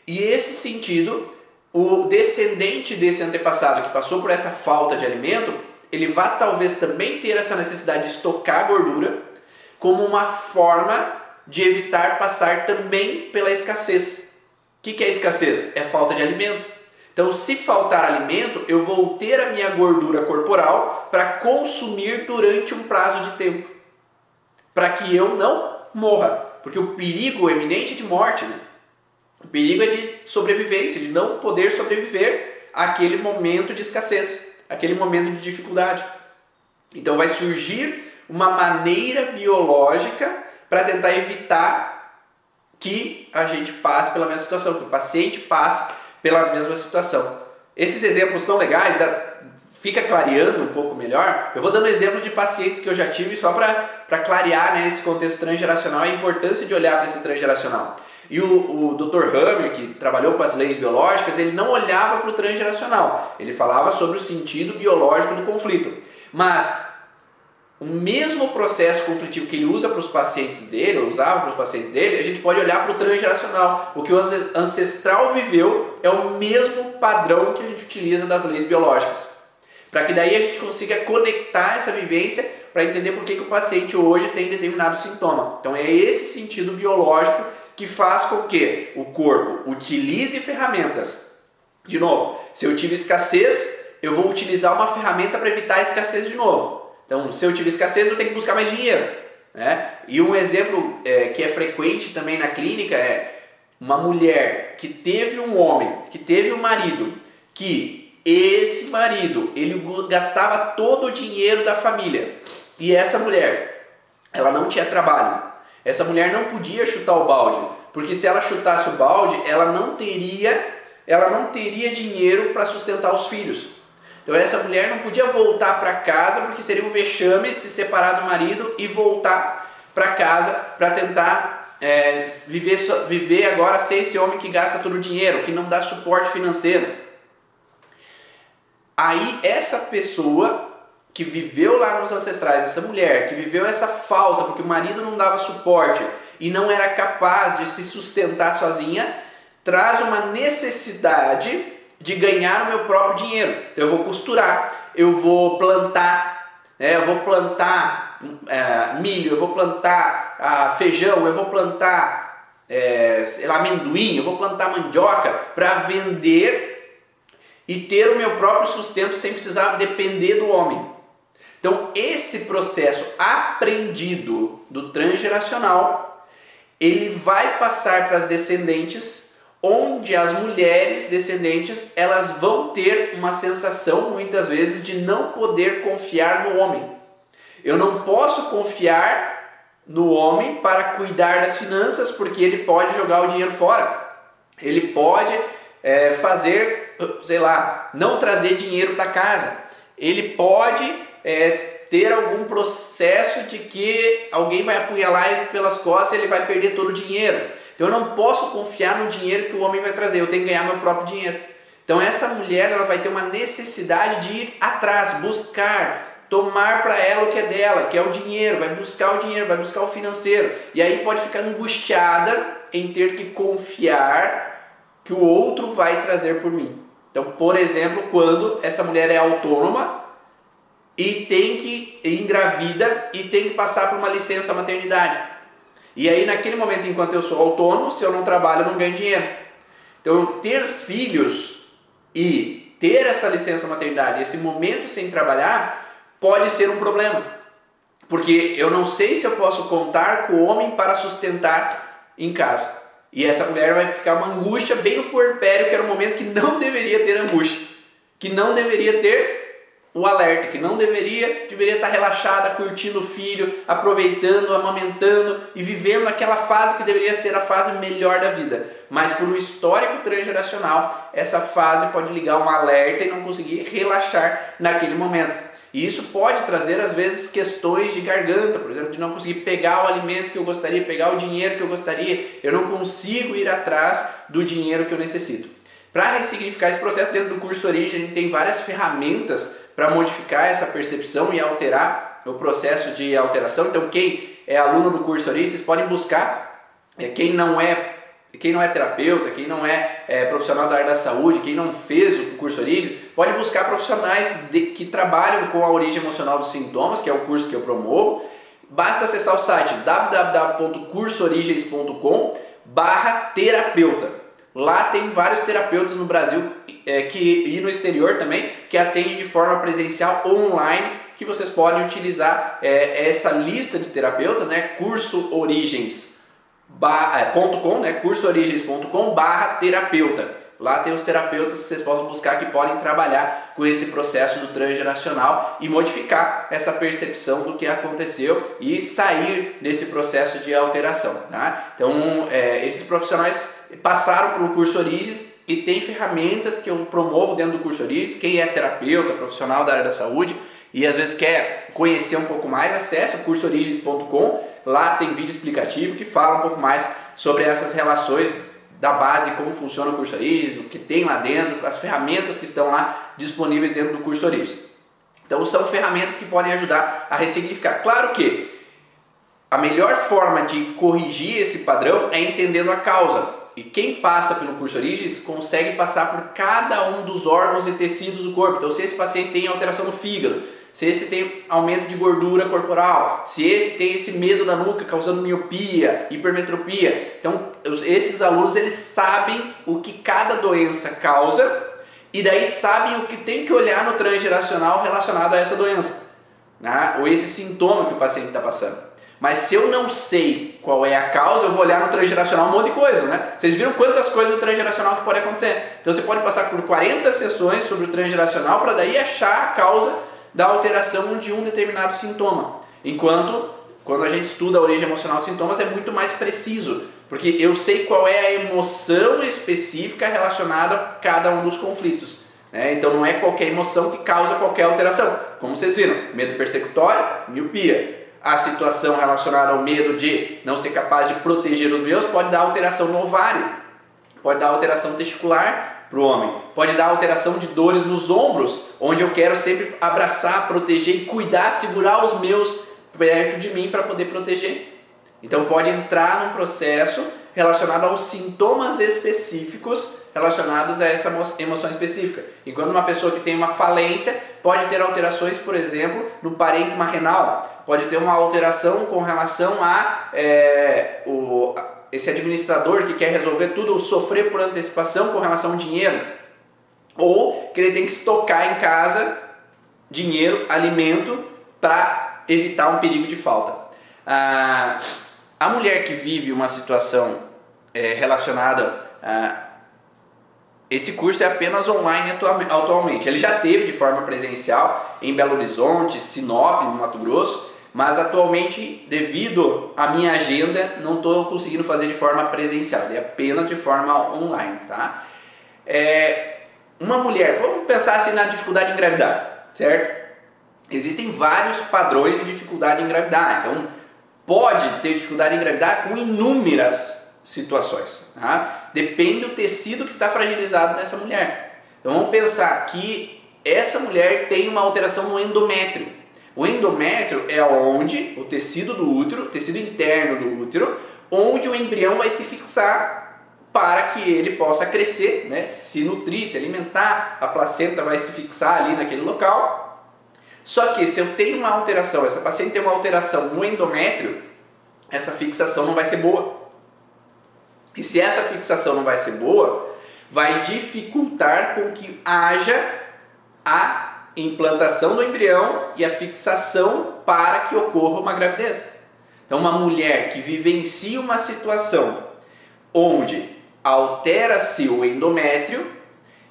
E esse sentido, o descendente desse antepassado que passou por essa falta de alimento, ele vai talvez também ter essa necessidade de estocar gordura como uma forma de evitar passar também pela escassez. O que, que é escassez? É falta de alimento. Então, se faltar alimento, eu vou ter a minha gordura corporal para consumir durante um prazo de tempo, para que eu não morra, porque o perigo eminente é de morte, né? O perigo é de sobrevivência, de não poder sobreviver àquele momento de escassez, aquele momento de dificuldade. Então, vai surgir uma maneira biológica para tentar evitar que a gente passe pela mesma situação, que o paciente passe pela mesma situação. Esses exemplos são legais, fica clareando um pouco melhor. Eu vou dando exemplos de pacientes que eu já tive só para clarear né, esse contexto transgeracional a importância de olhar para esse transgeracional. E o, o Dr. Hammer, que trabalhou com as leis biológicas, ele não olhava para o transgeracional, ele falava sobre o sentido biológico do conflito. Mas o mesmo processo conflitivo que ele usa para os pacientes dele, ou usava para os pacientes dele, a gente pode olhar para o transgeracional. O que o ancestral viveu é o mesmo padrão que a gente utiliza das leis biológicas. Para que daí a gente consiga conectar essa vivência para entender por que, que o paciente hoje tem determinado sintoma. Então é esse sentido biológico que faz com que o corpo utilize ferramentas. De novo, se eu tive escassez, eu vou utilizar uma ferramenta para evitar a escassez de novo. Então, se eu tiver escassez, eu tenho que buscar mais dinheiro. Né? E um exemplo é, que é frequente também na clínica é uma mulher que teve um homem, que teve um marido, que esse marido ele gastava todo o dinheiro da família e essa mulher ela não tinha trabalho. Essa mulher não podia chutar o balde, porque se ela chutasse o balde, ela não teria ela não teria dinheiro para sustentar os filhos. Então essa mulher não podia voltar para casa porque seria um vexame se separar do marido e voltar para casa para tentar é, viver, viver agora ser esse homem que gasta todo o dinheiro, que não dá suporte financeiro. Aí essa pessoa que viveu lá nos ancestrais, essa mulher que viveu essa falta porque o marido não dava suporte e não era capaz de se sustentar sozinha, traz uma necessidade de ganhar o meu próprio dinheiro. Então, eu vou costurar, eu vou plantar, é, eu vou plantar é, milho, eu vou plantar ah, feijão, eu vou plantar é, sei lá, amendoim, eu vou plantar mandioca para vender e ter o meu próprio sustento sem precisar depender do homem. Então, esse processo aprendido do transgeracional, ele vai passar para as descendentes onde as mulheres descendentes elas vão ter uma sensação muitas vezes de não poder confiar no homem. Eu não posso confiar no homem para cuidar das finanças, porque ele pode jogar o dinheiro fora. Ele pode é, fazer, sei lá, não trazer dinheiro para casa. Ele pode é, ter algum processo de que alguém vai apunhalar ele pelas costas e ele vai perder todo o dinheiro. Então eu não posso confiar no dinheiro que o homem vai trazer, eu tenho que ganhar meu próprio dinheiro. Então essa mulher ela vai ter uma necessidade de ir atrás, buscar, tomar para ela o que é dela, que é o dinheiro, vai buscar o dinheiro, vai buscar o financeiro. E aí pode ficar angustiada em ter que confiar que o outro vai trazer por mim. Então, por exemplo, quando essa mulher é autônoma e tem que engravida e tem que passar por uma licença maternidade. E aí naquele momento, enquanto eu sou autônomo, se eu não trabalho, eu não ganho dinheiro. Então, ter filhos e ter essa licença maternidade, esse momento sem trabalhar, pode ser um problema. Porque eu não sei se eu posso contar com o homem para sustentar em casa. E essa mulher vai ficar uma angústia bem no puerpério, que era um momento que não deveria ter angústia, que não deveria ter o alerta, que não deveria, deveria estar relaxada, curtindo o filho, aproveitando, amamentando e vivendo aquela fase que deveria ser a fase melhor da vida. Mas por um histórico transgeracional, essa fase pode ligar um alerta e não conseguir relaxar naquele momento. E isso pode trazer, às vezes, questões de garganta, por exemplo, de não conseguir pegar o alimento que eu gostaria, pegar o dinheiro que eu gostaria, eu não consigo ir atrás do dinheiro que eu necessito. Para ressignificar esse processo dentro do curso Origem, a gente tem várias ferramentas para modificar essa percepção e alterar o processo de alteração. Então, quem é aluno do curso Origem, vocês podem buscar, é, quem não é quem não é terapeuta, quem não é, é, profissional da área da saúde, quem não fez o curso Origem, pode buscar profissionais de, que trabalham com a origem emocional dos sintomas, que é o curso que eu promovo. Basta acessar o site www.cursoorigens.com barra terapeuta. Lá tem vários terapeutas no Brasil é, que, e no exterior também que atendem de forma presencial online que vocês podem utilizar é, essa lista de terapeutas, né? Curso Origens é, .com, né, cursoorigens.com barra terapeuta. Lá tem os terapeutas que vocês possam buscar que podem trabalhar com esse processo do transgeracional e modificar essa percepção do que aconteceu e sair desse processo de alteração. Tá? Então, é, esses profissionais passaram pelo curso Origens e tem ferramentas que eu promovo dentro do curso Origens. Quem é terapeuta, profissional da área da saúde e às vezes quer conhecer um pouco mais, acesse cursoorigens.com Lá tem vídeo explicativo que fala um pouco mais sobre essas relações da base como funciona o curso Origens, o que tem lá dentro, as ferramentas que estão lá disponíveis dentro do curso Origens. Então são ferramentas que podem ajudar a ressignificar. Claro que a melhor forma de corrigir esse padrão é entendendo a causa. E quem passa pelo curso Origens consegue passar por cada um dos órgãos e tecidos do corpo. Então, se esse paciente tem alteração no fígado, se esse tem aumento de gordura corporal, se esse tem esse medo na nuca causando miopia, hipermetropia. Então, esses alunos eles sabem o que cada doença causa e daí sabem o que tem que olhar no transgeracional relacionado a essa doença, né? ou esse sintoma que o paciente está passando. Mas se eu não sei qual é a causa, eu vou olhar no transgeracional um monte de coisa, né? Vocês viram quantas coisas no transgeracional que pode acontecer? Então você pode passar por 40 sessões sobre o transgeracional para daí achar a causa da alteração de um determinado sintoma. Enquanto, quando a gente estuda a origem emocional dos sintomas, é muito mais preciso, porque eu sei qual é a emoção específica relacionada a cada um dos conflitos. Né? Então, não é qualquer emoção que causa qualquer alteração. Como vocês viram, medo persecutório, miopia. A situação relacionada ao medo de não ser capaz de proteger os meus pode dar alteração no ovário, pode dar alteração testicular, para o homem. Pode dar alteração de dores nos ombros, onde eu quero sempre abraçar, proteger e cuidar, segurar os meus perto de mim para poder proteger. Então pode entrar num processo relacionado aos sintomas específicos relacionados a essa emoção específica. Enquanto uma pessoa que tem uma falência pode ter alterações, por exemplo, no parênquima renal, pode ter uma alteração com relação a é, o, esse administrador que quer resolver tudo ou sofrer por antecipação com relação ao dinheiro, ou que ele tem que estocar em casa dinheiro, alimento para evitar um perigo de falta. Ah, a mulher que vive uma situação é, relacionada a esse curso é apenas online atualmente. Ele já teve de forma presencial em Belo Horizonte, Sinop, no Mato Grosso, mas atualmente, devido à minha agenda, não estou conseguindo fazer de forma presencial, é apenas de forma online, tá? É, uma mulher, vamos pensar assim na dificuldade de engravidar, certo? Existem vários padrões de dificuldade em engravidar, então pode ter dificuldade em engravidar com inúmeras situações, tá? Depende do tecido que está fragilizado nessa mulher. Então vamos pensar que essa mulher tem uma alteração no endométrio. O endométrio é onde o tecido do útero, tecido interno do útero, onde o embrião vai se fixar para que ele possa crescer, né, se nutrir, se alimentar, a placenta vai se fixar ali naquele local. Só que se eu tenho uma alteração, essa paciente tem uma alteração no endométrio, essa fixação não vai ser boa. E se essa fixação não vai ser boa, vai dificultar com que haja a implantação do embrião e a fixação para que ocorra uma gravidez. Então, uma mulher que vivencia uma situação onde altera-se o endométrio,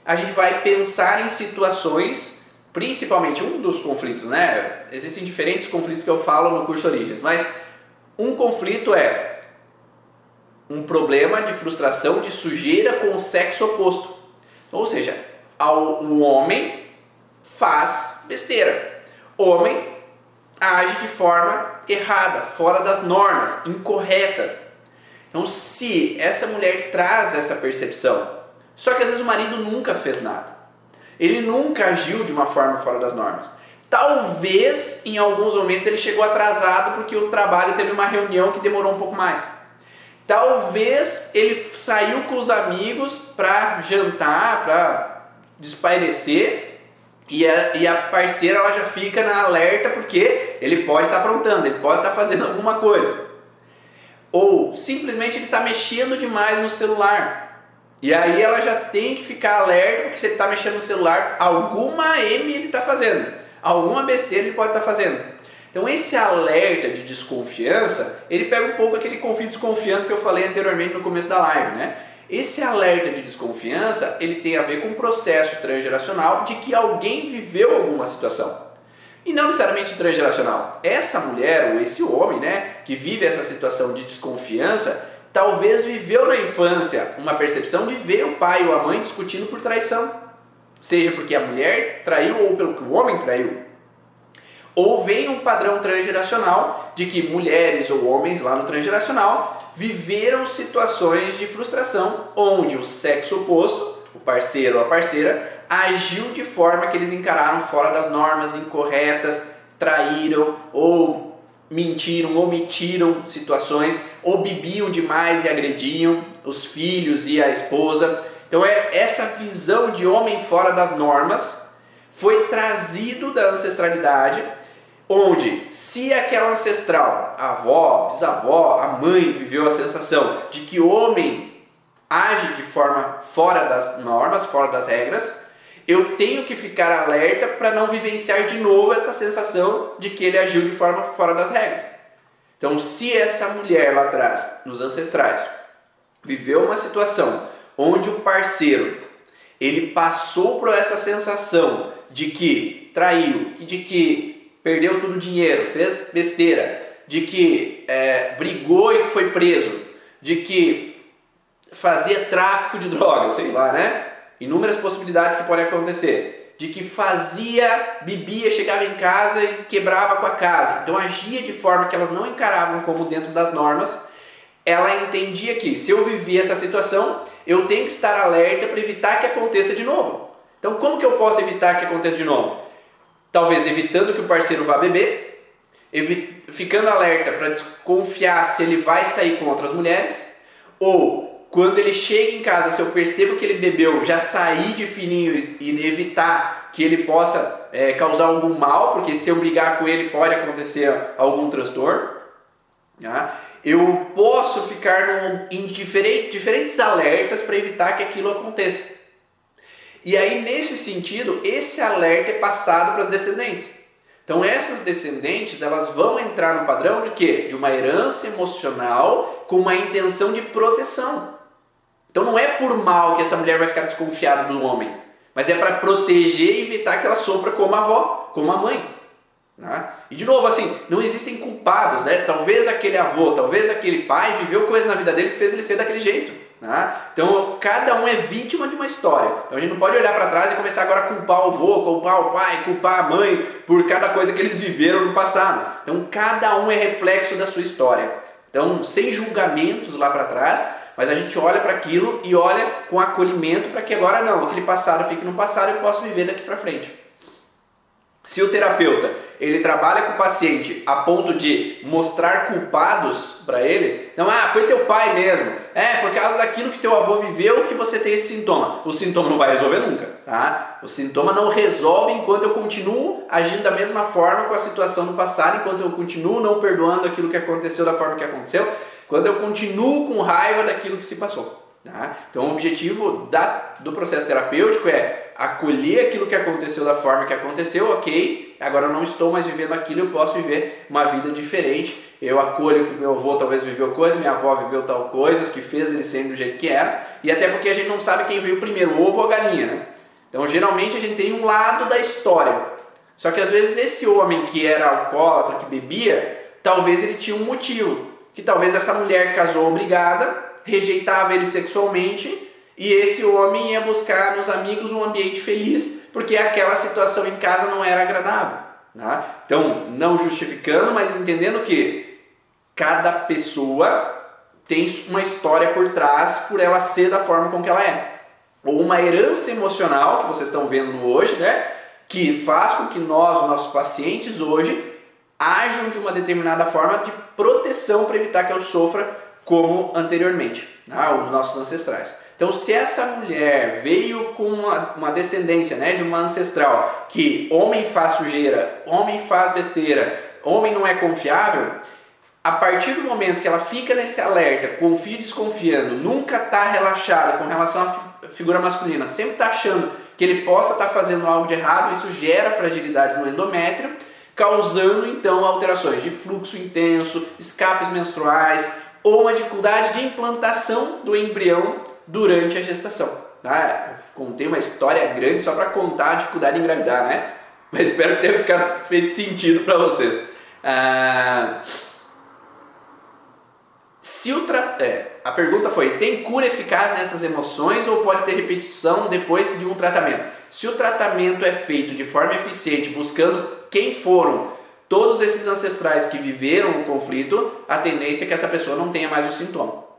a gente vai pensar em situações, principalmente um dos conflitos, né? Existem diferentes conflitos que eu falo no curso Origens, mas um conflito é um problema de frustração de sujeira com o sexo oposto. Ou seja, ao, o homem faz besteira. Homem age de forma errada, fora das normas, incorreta. Então, se essa mulher traz essa percepção, só que às vezes o marido nunca fez nada, ele nunca agiu de uma forma fora das normas. Talvez em alguns momentos ele chegou atrasado porque o trabalho teve uma reunião que demorou um pouco mais. Talvez ele saiu com os amigos para jantar, para despairecer e a, e a parceira ela já fica na alerta porque ele pode estar tá aprontando, ele pode estar tá fazendo [LAUGHS] alguma coisa. Ou simplesmente ele está mexendo demais no celular. E aí ela já tem que ficar alerta porque se ele está mexendo no celular, alguma M ele está fazendo. Alguma besteira ele pode estar tá fazendo. Então esse alerta de desconfiança, ele pega um pouco aquele conflito desconfiante que eu falei anteriormente no começo da live, né? Esse alerta de desconfiança, ele tem a ver com um processo transgeracional de que alguém viveu alguma situação. E não necessariamente transgeracional. Essa mulher ou esse homem, né, que vive essa situação de desconfiança, talvez viveu na infância uma percepção de ver o pai ou a mãe discutindo por traição. Seja porque a mulher traiu ou pelo que o homem traiu. Ou vem um padrão transgeracional de que mulheres ou homens lá no transgeracional viveram situações de frustração onde o sexo oposto, o parceiro ou a parceira, agiu de forma que eles encararam fora das normas incorretas, traíram ou mentiram, omitiram situações, ou bebiam demais e agrediam os filhos e a esposa. Então é essa visão de homem fora das normas foi trazido da ancestralidade, onde se aquela ancestral, a avó, bisavó, a mãe viveu a sensação de que homem age de forma fora das normas, fora das regras, eu tenho que ficar alerta para não vivenciar de novo essa sensação de que ele agiu de forma fora das regras. Então, se essa mulher lá atrás, nos ancestrais, viveu uma situação onde o parceiro ele passou por essa sensação de que traiu, de que perdeu todo o dinheiro, fez besteira, de que é, brigou e foi preso, de que fazia tráfico de drogas, sei lá, né? inúmeras possibilidades que podem acontecer. De que fazia, bebia, chegava em casa e quebrava com a casa. Então agia de forma que elas não encaravam como dentro das normas. Ela entendia que se eu vivi essa situação, eu tenho que estar alerta para evitar que aconteça de novo. Então como que eu posso evitar que aconteça de novo? Talvez evitando que o parceiro vá beber, ficando alerta para desconfiar se ele vai sair com outras mulheres, ou quando ele chega em casa, se eu percebo que ele bebeu, já sair de fininho e evitar que ele possa é, causar algum mal, porque se eu brigar com ele pode acontecer algum transtorno. Tá? Eu posso ficar num, em diferente, diferentes alertas para evitar que aquilo aconteça. E aí, nesse sentido, esse alerta é passado para as descendentes. Então, essas descendentes elas vão entrar no padrão de quê? De uma herança emocional com uma intenção de proteção. Então não é por mal que essa mulher vai ficar desconfiada do homem, mas é para proteger e evitar que ela sofra como a avó, como a mãe. Né? E de novo, assim, não existem culpados, né? Talvez aquele avô, talvez aquele pai viveu coisa na vida dele que fez ele ser daquele jeito. Né? Então, cada um é vítima de uma história. Então, a gente não pode olhar para trás e começar agora a culpar o avô, culpar o pai, culpar a mãe por cada coisa que eles viveram no passado. Então, cada um é reflexo da sua história. Então, sem julgamentos lá para trás, mas a gente olha para aquilo e olha com acolhimento para que agora não, aquele passado fique no passado e eu posso viver daqui para frente. Se o terapeuta ele trabalha com o paciente a ponto de mostrar culpados para ele, então, ah, foi teu pai mesmo, é por causa daquilo que teu avô viveu que você tem esse sintoma. O sintoma não vai resolver nunca, tá? O sintoma não resolve enquanto eu continuo agindo da mesma forma com a situação do passado, enquanto eu continuo não perdoando aquilo que aconteceu da forma que aconteceu, quando eu continuo com raiva daquilo que se passou. Tá? Então, o objetivo da, do processo terapêutico é acolher aquilo que aconteceu da forma que aconteceu, ok, agora eu não estou mais vivendo aquilo, eu posso viver uma vida diferente. Eu acolho que meu avô talvez viveu coisas, minha avó viveu tal coisas, que fez ele ser do jeito que era, e até porque a gente não sabe quem veio primeiro, o ovo ou a galinha, né? Então, geralmente a gente tem um lado da história. Só que às vezes esse homem que era alcoólatra, que bebia, talvez ele tinha um motivo. Que talvez essa mulher casou obrigada, rejeitava ele sexualmente e esse homem ia buscar nos amigos um ambiente feliz porque aquela situação em casa não era agradável. Né? Então, não justificando, mas entendendo que cada pessoa tem uma história por trás por ela ser da forma com que ela é. Ou uma herança emocional, que vocês estão vendo hoje, né? que faz com que nós, nossos pacientes hoje, ajam de uma determinada forma de proteção para evitar que eu sofra como anteriormente, né, os nossos ancestrais. Então, se essa mulher veio com uma, uma, descendência né, de uma ancestral que homem faz sujeira, homem faz besteira, homem não é confiável, a partir do momento que ela fica nesse alerta, confia e desconfiando, nunca está relaxada com relação à figura masculina, sempre está achando que ele possa estar tá fazendo algo de errado, isso gera fragilidades no endométrio, causando então alterações de fluxo intenso, escapes menstruais, ou uma dificuldade de implantação do embrião durante a gestação. Tá? Contei uma história grande só para contar a dificuldade de engravidar, né? Mas espero que tenha ficado feito sentido para vocês. Ah, se o tra... é, a pergunta foi: tem cura eficaz nessas emoções ou pode ter repetição depois de um tratamento? Se o tratamento é feito de forma eficiente, buscando quem foram todos esses ancestrais que viveram o conflito, a tendência é que essa pessoa não tenha mais o sintoma.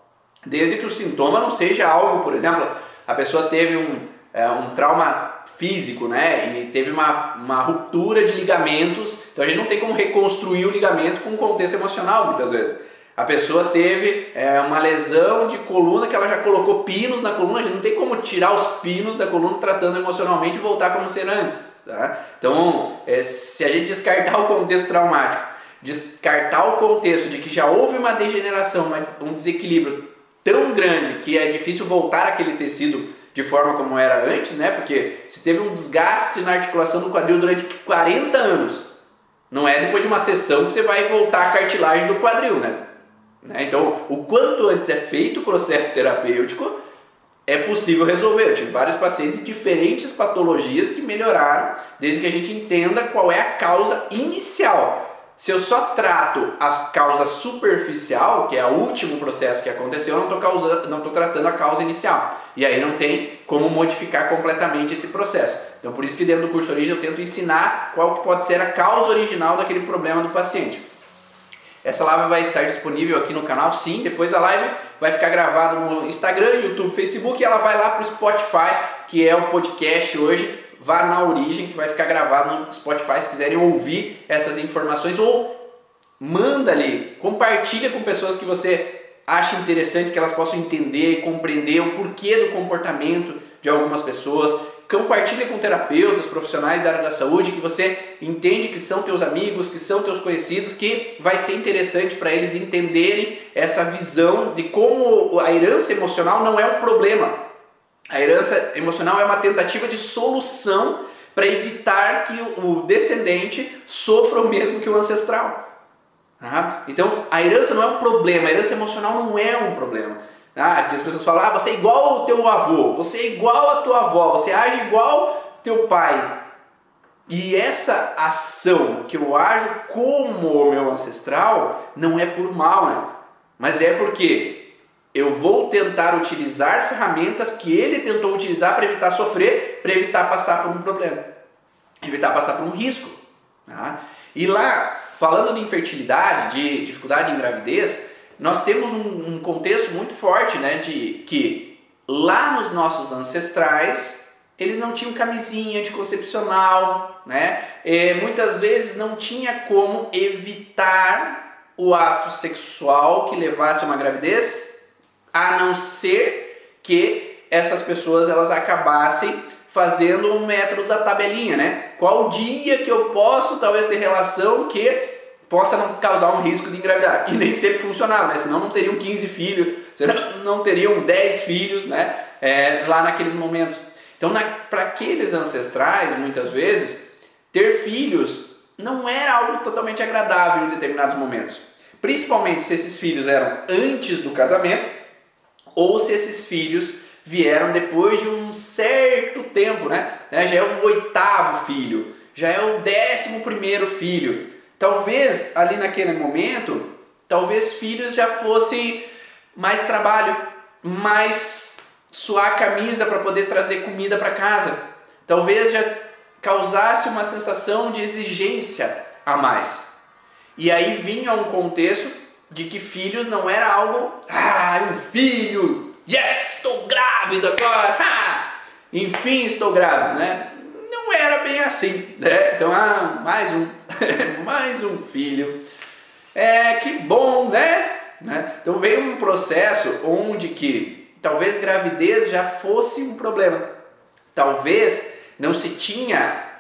Desde que o sintoma não seja algo, por exemplo, a pessoa teve um, é, um trauma físico, né? E teve uma, uma ruptura de ligamentos, então a gente não tem como reconstruir o ligamento com um contexto emocional muitas vezes. A pessoa teve é, uma lesão de coluna que ela já colocou pinos na coluna, a gente não tem como tirar os pinos da coluna tratando emocionalmente e voltar como ser antes. Tá? Então, é, se a gente descartar o contexto traumático, descartar o contexto de que já houve uma degeneração, um desequilíbrio tão grande que é difícil voltar aquele tecido de forma como era antes, né? Porque se teve um desgaste na articulação do quadril durante 40 anos, não é depois de uma sessão que você vai voltar a cartilagem do quadril, né? né? Então, o quanto antes é feito o processo terapêutico, é possível resolver. Eu tive vários pacientes de diferentes patologias que melhoraram desde que a gente entenda qual é a causa inicial. Se eu só trato a causa superficial, que é o último processo que aconteceu, eu não estou tratando a causa inicial. E aí não tem como modificar completamente esse processo. Então por isso que dentro do curso de origem eu tento ensinar qual que pode ser a causa original daquele problema do paciente. Essa live vai estar disponível aqui no canal, sim. Depois a live vai ficar gravada no Instagram, YouTube, Facebook e ela vai lá para o Spotify, que é o podcast hoje. Vá na origem, que vai ficar gravado no Spotify se quiserem ouvir essas informações ou manda ali, compartilha com pessoas que você acha interessante que elas possam entender, compreender o porquê do comportamento de algumas pessoas compartilha com terapeutas, profissionais da área da saúde que você entende que são teus amigos, que são teus conhecidos, que vai ser interessante para eles entenderem essa visão de como a herança emocional não é um problema. A herança emocional é uma tentativa de solução para evitar que o descendente sofra o mesmo que o ancestral. Então, a herança não é um problema, a herança emocional não é um problema. Que as pessoas falam, ah, você é igual ao teu avô, você é igual à tua avó, você age igual teu pai. E essa ação que eu ajo como o meu ancestral não é por mal, né? Mas é porque eu vou tentar utilizar ferramentas que ele tentou utilizar para evitar sofrer, para evitar passar por um problema, evitar passar por um risco. Tá? E lá, falando de infertilidade, de dificuldade em gravidez, nós temos um, um contexto muito forte né, de que lá nos nossos ancestrais eles não tinham camisinha anticoncepcional, né? E muitas vezes não tinha como evitar o ato sexual que levasse a uma gravidez, a não ser que essas pessoas elas acabassem fazendo o método da tabelinha, né? Qual dia que eu posso talvez ter relação que possa não causar um risco de engravidar? E nem sempre funcionava, né? Senão não teriam 15 filhos, senão não teriam 10 filhos, né? É, lá naqueles momentos. Então, para aqueles ancestrais, muitas vezes, ter filhos não era algo totalmente agradável em determinados momentos. Principalmente se esses filhos eram antes do casamento ou se esses filhos vieram depois de um certo tempo, né? Já é o oitavo filho, já é o décimo primeiro filho. Talvez ali naquele momento, talvez filhos já fossem mais trabalho, mais suar a camisa para poder trazer comida para casa. Talvez já causasse uma sensação de exigência a mais. E aí vinha um contexto de que filhos não era algo, ah, um filho, yes, estou grávido agora, enfim estou grávido, né? Não era bem assim, né? Então, ah, mais um, [LAUGHS] mais um filho. É, que bom, né? né? Então veio um processo onde que Talvez gravidez já fosse um problema. Talvez não se tinha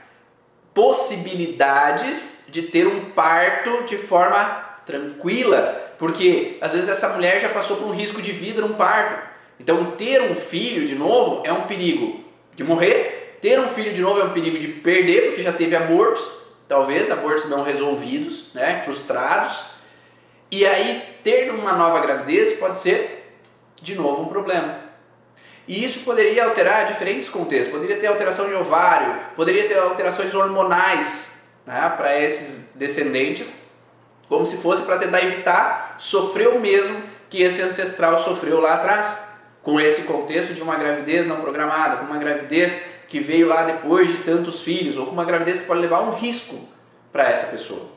possibilidades de ter um parto de forma tranquila, porque às vezes essa mulher já passou por um risco de vida num parto. Então, ter um filho de novo é um perigo de morrer, ter um filho de novo é um perigo de perder, porque já teve abortos, talvez abortos não resolvidos, né, frustrados. E aí, ter uma nova gravidez pode ser de novo um problema. E isso poderia alterar diferentes contextos. Poderia ter alteração de ovário, poderia ter alterações hormonais né, para esses descendentes, como se fosse para tentar evitar sofrer o mesmo que esse ancestral sofreu lá atrás, com esse contexto de uma gravidez não programada, com uma gravidez que veio lá depois de tantos filhos, ou com uma gravidez que pode levar um risco para essa pessoa.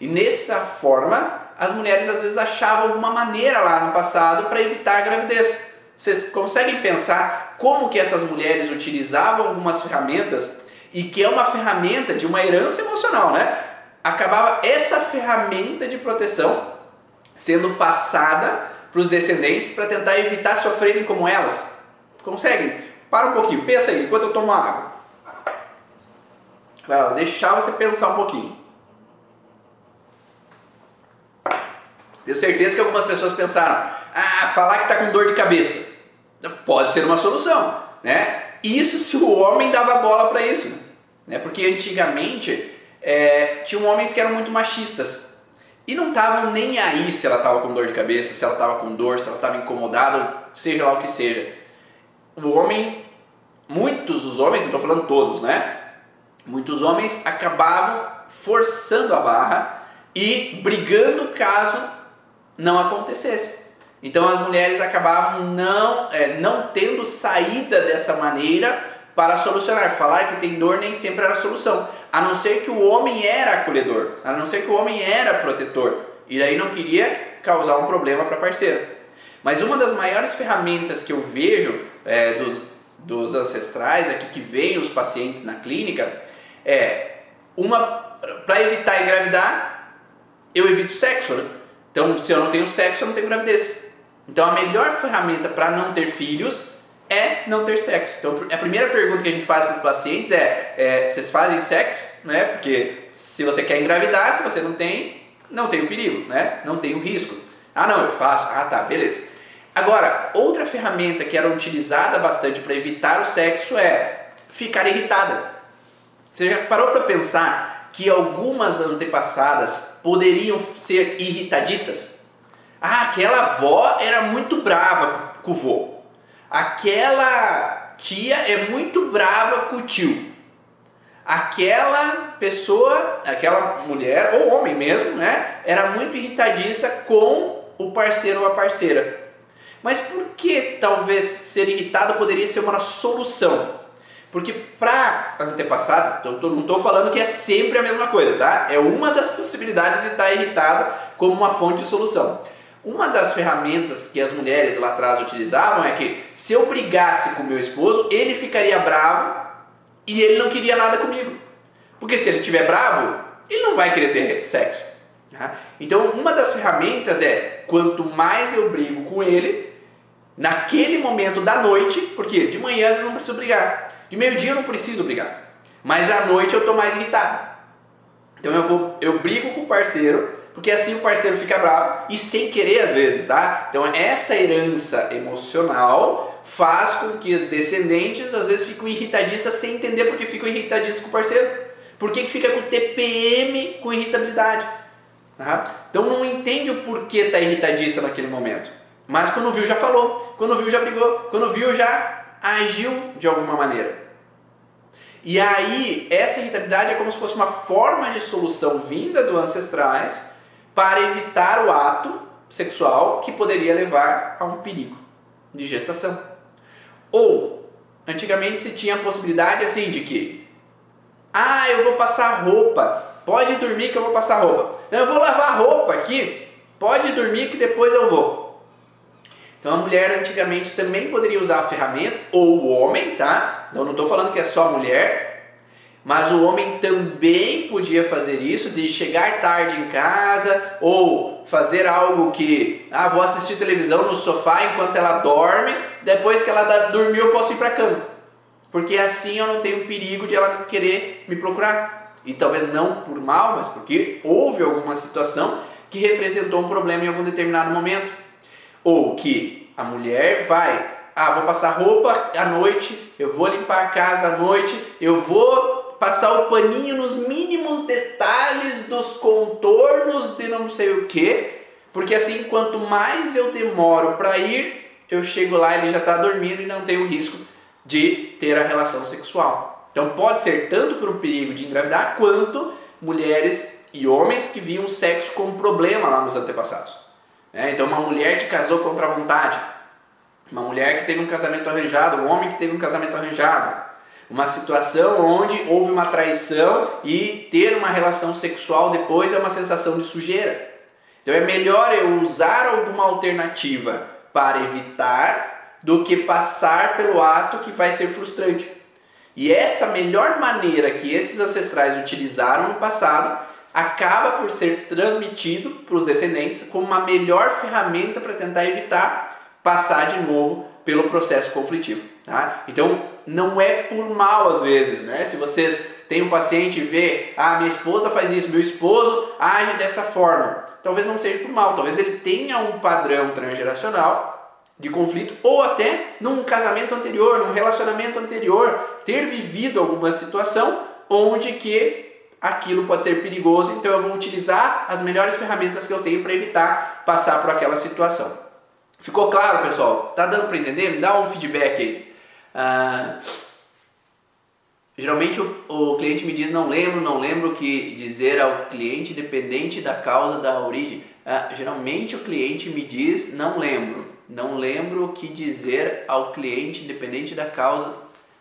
E nessa forma, as mulheres às vezes achavam alguma maneira lá no passado para evitar a gravidez. Vocês conseguem pensar como que essas mulheres utilizavam algumas ferramentas e que é uma ferramenta de uma herança emocional, né? Acabava essa ferramenta de proteção sendo passada para os descendentes para tentar evitar sofrerem como elas. Conseguem? Para um pouquinho, pensa aí, enquanto eu tomo água. Vai deixar você pensar um pouquinho. Tenho certeza que algumas pessoas pensaram: ah, falar que está com dor de cabeça pode ser uma solução, né? Isso se o homem dava bola para isso, né? Porque antigamente é, tinham homens que eram muito machistas e não estavam nem aí se ela estava com dor de cabeça, se ela estava com dor, se ela estava incomodada, seja lá o que seja. O homem, muitos dos homens, não estou falando todos, né? Muitos homens acabavam forçando a barra e brigando caso não acontecesse. Então as mulheres acabavam não, é, não tendo saída dessa maneira para solucionar. Falar que tem dor nem sempre era a solução, a não ser que o homem era acolhedor, a não ser que o homem era protetor, e aí não queria causar um problema para a parceira. Mas uma das maiores ferramentas que eu vejo é, dos, dos ancestrais aqui que veem os pacientes na clínica é uma para evitar engravidar, eu evito sexo, né? Então, se eu não tenho sexo, eu não tenho gravidez. Então, a melhor ferramenta para não ter filhos é não ter sexo. Então, a primeira pergunta que a gente faz para os pacientes é, é: vocês fazem sexo? Né? Porque se você quer engravidar, se você não tem, não tem o perigo, né? Não tem o risco. Ah, não, eu faço. Ah, tá, beleza. Agora, outra ferramenta que era utilizada bastante para evitar o sexo é ficar irritada. Você já parou para pensar que algumas antepassadas poderiam ser irritadiças. Ah, aquela avó era muito brava com o vô. Aquela tia é muito brava com o tio. aquela pessoa, aquela mulher ou homem mesmo, né, era muito irritadiça com o parceiro ou a parceira. Mas por que talvez ser irritado poderia ser uma solução? Porque para antepassados, eu não estou falando que é sempre a mesma coisa, tá? É uma das possibilidades de estar irritado como uma fonte de solução. Uma das ferramentas que as mulheres lá atrás utilizavam é que se eu brigasse com meu esposo, ele ficaria bravo e ele não queria nada comigo. Porque se ele estiver bravo, ele não vai querer ter sexo. Tá? Então, uma das ferramentas é quanto mais eu brigo com ele, naquele momento da noite, porque de manhã eu não preciso brigar, de meio-dia eu não preciso brigar, mas à noite eu estou mais irritado. Então eu vou, eu brigo com o parceiro porque assim o parceiro fica bravo e sem querer às vezes, tá? Então essa herança emocional faz com que os descendentes às vezes ficam irritadistas sem entender porque ficam irritadistas com o parceiro. Por que, que fica com TPM com irritabilidade? Tá? Então não entende o porquê tá irritadista naquele momento. Mas quando viu já falou, quando viu já brigou, quando viu já agiu de alguma maneira. E aí, essa irritabilidade é como se fosse uma forma de solução vinda dos ancestrais para evitar o ato sexual que poderia levar a um perigo de gestação. Ou, antigamente se tinha a possibilidade assim de que, ah, eu vou passar roupa, pode dormir que eu vou passar roupa. Não, eu vou lavar roupa aqui, pode dormir que depois eu vou. Então a mulher antigamente também poderia usar a ferramenta, ou o homem, tá? Então não estou falando que é só a mulher, mas o homem também podia fazer isso, de chegar tarde em casa ou fazer algo que, ah, vou assistir televisão no sofá enquanto ela dorme, depois que ela dormiu eu posso ir para cama. Porque assim eu não tenho perigo de ela querer me procurar. E talvez não por mal, mas porque houve alguma situação que representou um problema em algum determinado momento. Ou que a mulher vai, ah, vou passar roupa à noite, eu vou limpar a casa à noite, eu vou passar o paninho nos mínimos detalhes dos contornos de não sei o que, porque assim, quanto mais eu demoro para ir, eu chego lá ele já está dormindo e não tenho risco de ter a relação sexual. Então pode ser tanto por um perigo de engravidar quanto mulheres e homens que viam sexo como problema lá nos antepassados. É, então uma mulher que casou contra a vontade, uma mulher que teve um casamento arranjado, um homem que teve um casamento arranjado, uma situação onde houve uma traição e ter uma relação sexual depois é uma sensação de sujeira. Então é melhor eu usar alguma alternativa para evitar do que passar pelo ato que vai ser frustrante. E essa melhor maneira que esses ancestrais utilizaram no passado acaba por ser transmitido para os descendentes como uma melhor ferramenta para tentar evitar passar de novo pelo processo conflitivo. Tá? Então, não é por mal às vezes, né? Se vocês têm um paciente e vê, ah, minha esposa faz isso, meu esposo age dessa forma, talvez não seja por mal, talvez ele tenha um padrão transgeracional de conflito ou até num casamento anterior, num relacionamento anterior, ter vivido alguma situação onde que aquilo pode ser perigoso, então eu vou utilizar as melhores ferramentas que eu tenho para evitar passar por aquela situação. Ficou claro, pessoal? Tá dando para entender? Me dá um feedback aí. Ah, geralmente o, o, cliente me diz não lembro, não lembro o que dizer ao cliente dependente da causa da origem. Ah, geralmente o cliente me diz não lembro, não lembro o que dizer ao cliente dependente da causa.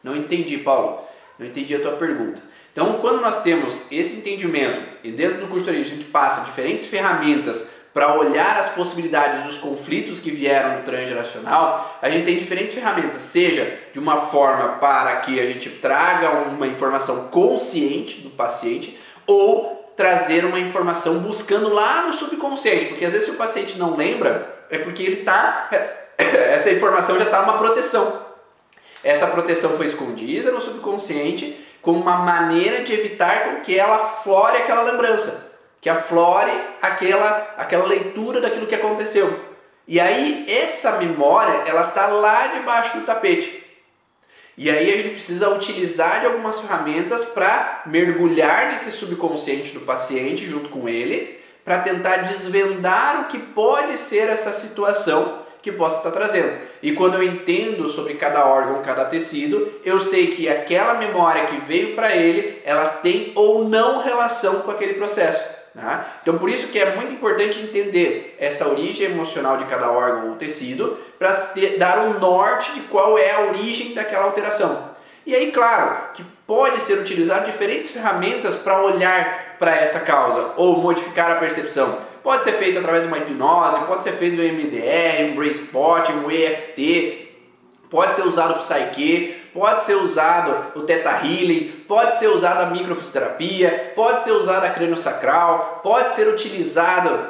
Não entendi, Paulo. Não entendi a tua pergunta. Então, quando nós temos esse entendimento e dentro do curso a gente passa diferentes ferramentas para olhar as possibilidades dos conflitos que vieram do transgeracional, a gente tem diferentes ferramentas, seja de uma forma para que a gente traga uma informação consciente do paciente ou trazer uma informação buscando lá no subconsciente, porque às vezes se o paciente não lembra, é porque ele está [COUGHS] essa informação já está numa proteção. Essa proteção foi escondida no subconsciente como uma maneira de evitar que ela flore aquela lembrança que aflore aquela, aquela leitura daquilo que aconteceu. E aí essa memória, ela está lá debaixo do tapete. E aí a gente precisa utilizar de algumas ferramentas para mergulhar nesse subconsciente do paciente junto com ele, para tentar desvendar o que pode ser essa situação que possa estar trazendo. E quando eu entendo sobre cada órgão, cada tecido, eu sei que aquela memória que veio para ele, ela tem ou não relação com aquele processo. Né? Então, por isso que é muito importante entender essa origem emocional de cada órgão ou tecido para dar um norte de qual é a origem daquela alteração. E aí, claro, que pode ser utilizado diferentes ferramentas para olhar para essa causa ou modificar a percepção. Pode ser feito através de uma hipnose, pode ser feito do MDR, um Brain Spot, um EFT, pode ser usado o Psyche, pode ser usado o Theta Healing, pode ser usado a microfisioterapia, pode ser usado a crânio-sacral, pode ser utilizado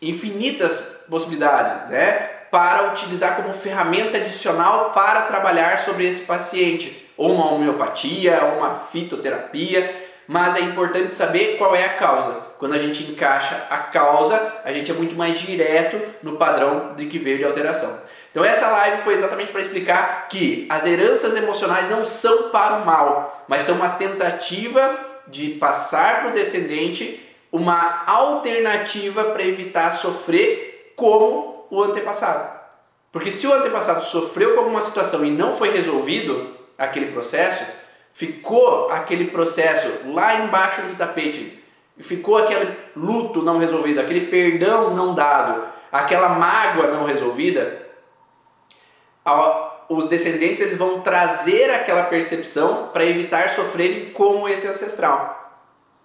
infinitas possibilidades, né? Para utilizar como ferramenta adicional para trabalhar sobre esse paciente, ou uma homeopatia, ou uma fitoterapia, mas é importante saber qual é a causa. Quando a gente encaixa a causa, a gente é muito mais direto no padrão de que veio de alteração. Então essa live foi exatamente para explicar que as heranças emocionais não são para o mal, mas são uma tentativa de passar para o descendente uma alternativa para evitar sofrer como o antepassado. Porque se o antepassado sofreu com alguma situação e não foi resolvido aquele processo, ficou aquele processo lá embaixo do tapete, ficou aquele luto não resolvido, aquele perdão não dado, aquela mágoa não resolvida, os descendentes eles vão trazer aquela percepção para evitar sofrerem como esse ancestral.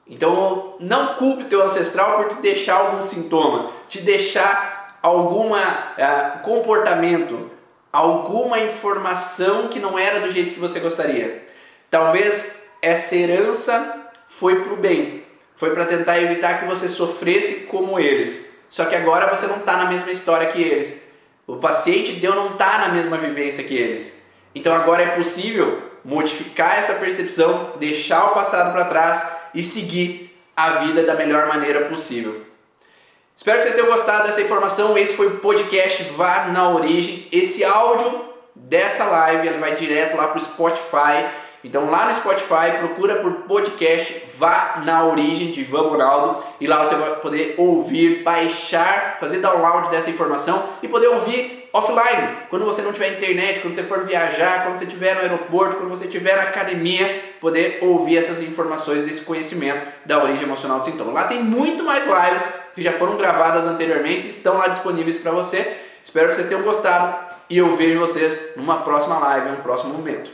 Então não culpe teu ancestral por te deixar algum sintoma, te deixar algum uh, eh, comportamento, alguma informação que não era do jeito que você gostaria. Talvez essa herança foi para o bem, foi para tentar evitar que você sofresse como eles. Só que agora você não está na mesma história que eles. O paciente deu não está na mesma vivência que eles. Então agora é possível modificar essa percepção, deixar o passado para trás e seguir a vida da melhor maneira possível. Espero que vocês tenham gostado dessa informação. Esse foi o podcast Vá na Origem. Esse áudio dessa live ele vai direto lá para o Spotify. Então lá no Spotify procura por podcast Vá na Origem de Ivan Ronaldo e lá você vai poder ouvir, baixar, fazer download dessa informação e poder ouvir offline, quando você não tiver internet, quando você for viajar, quando você estiver no aeroporto, quando você estiver na academia, poder ouvir essas informações desse conhecimento da origem emocional do sintoma. Lá tem muito mais lives que já foram gravadas anteriormente, estão lá disponíveis para você. Espero que vocês tenham gostado e eu vejo vocês numa próxima live, em um próximo momento.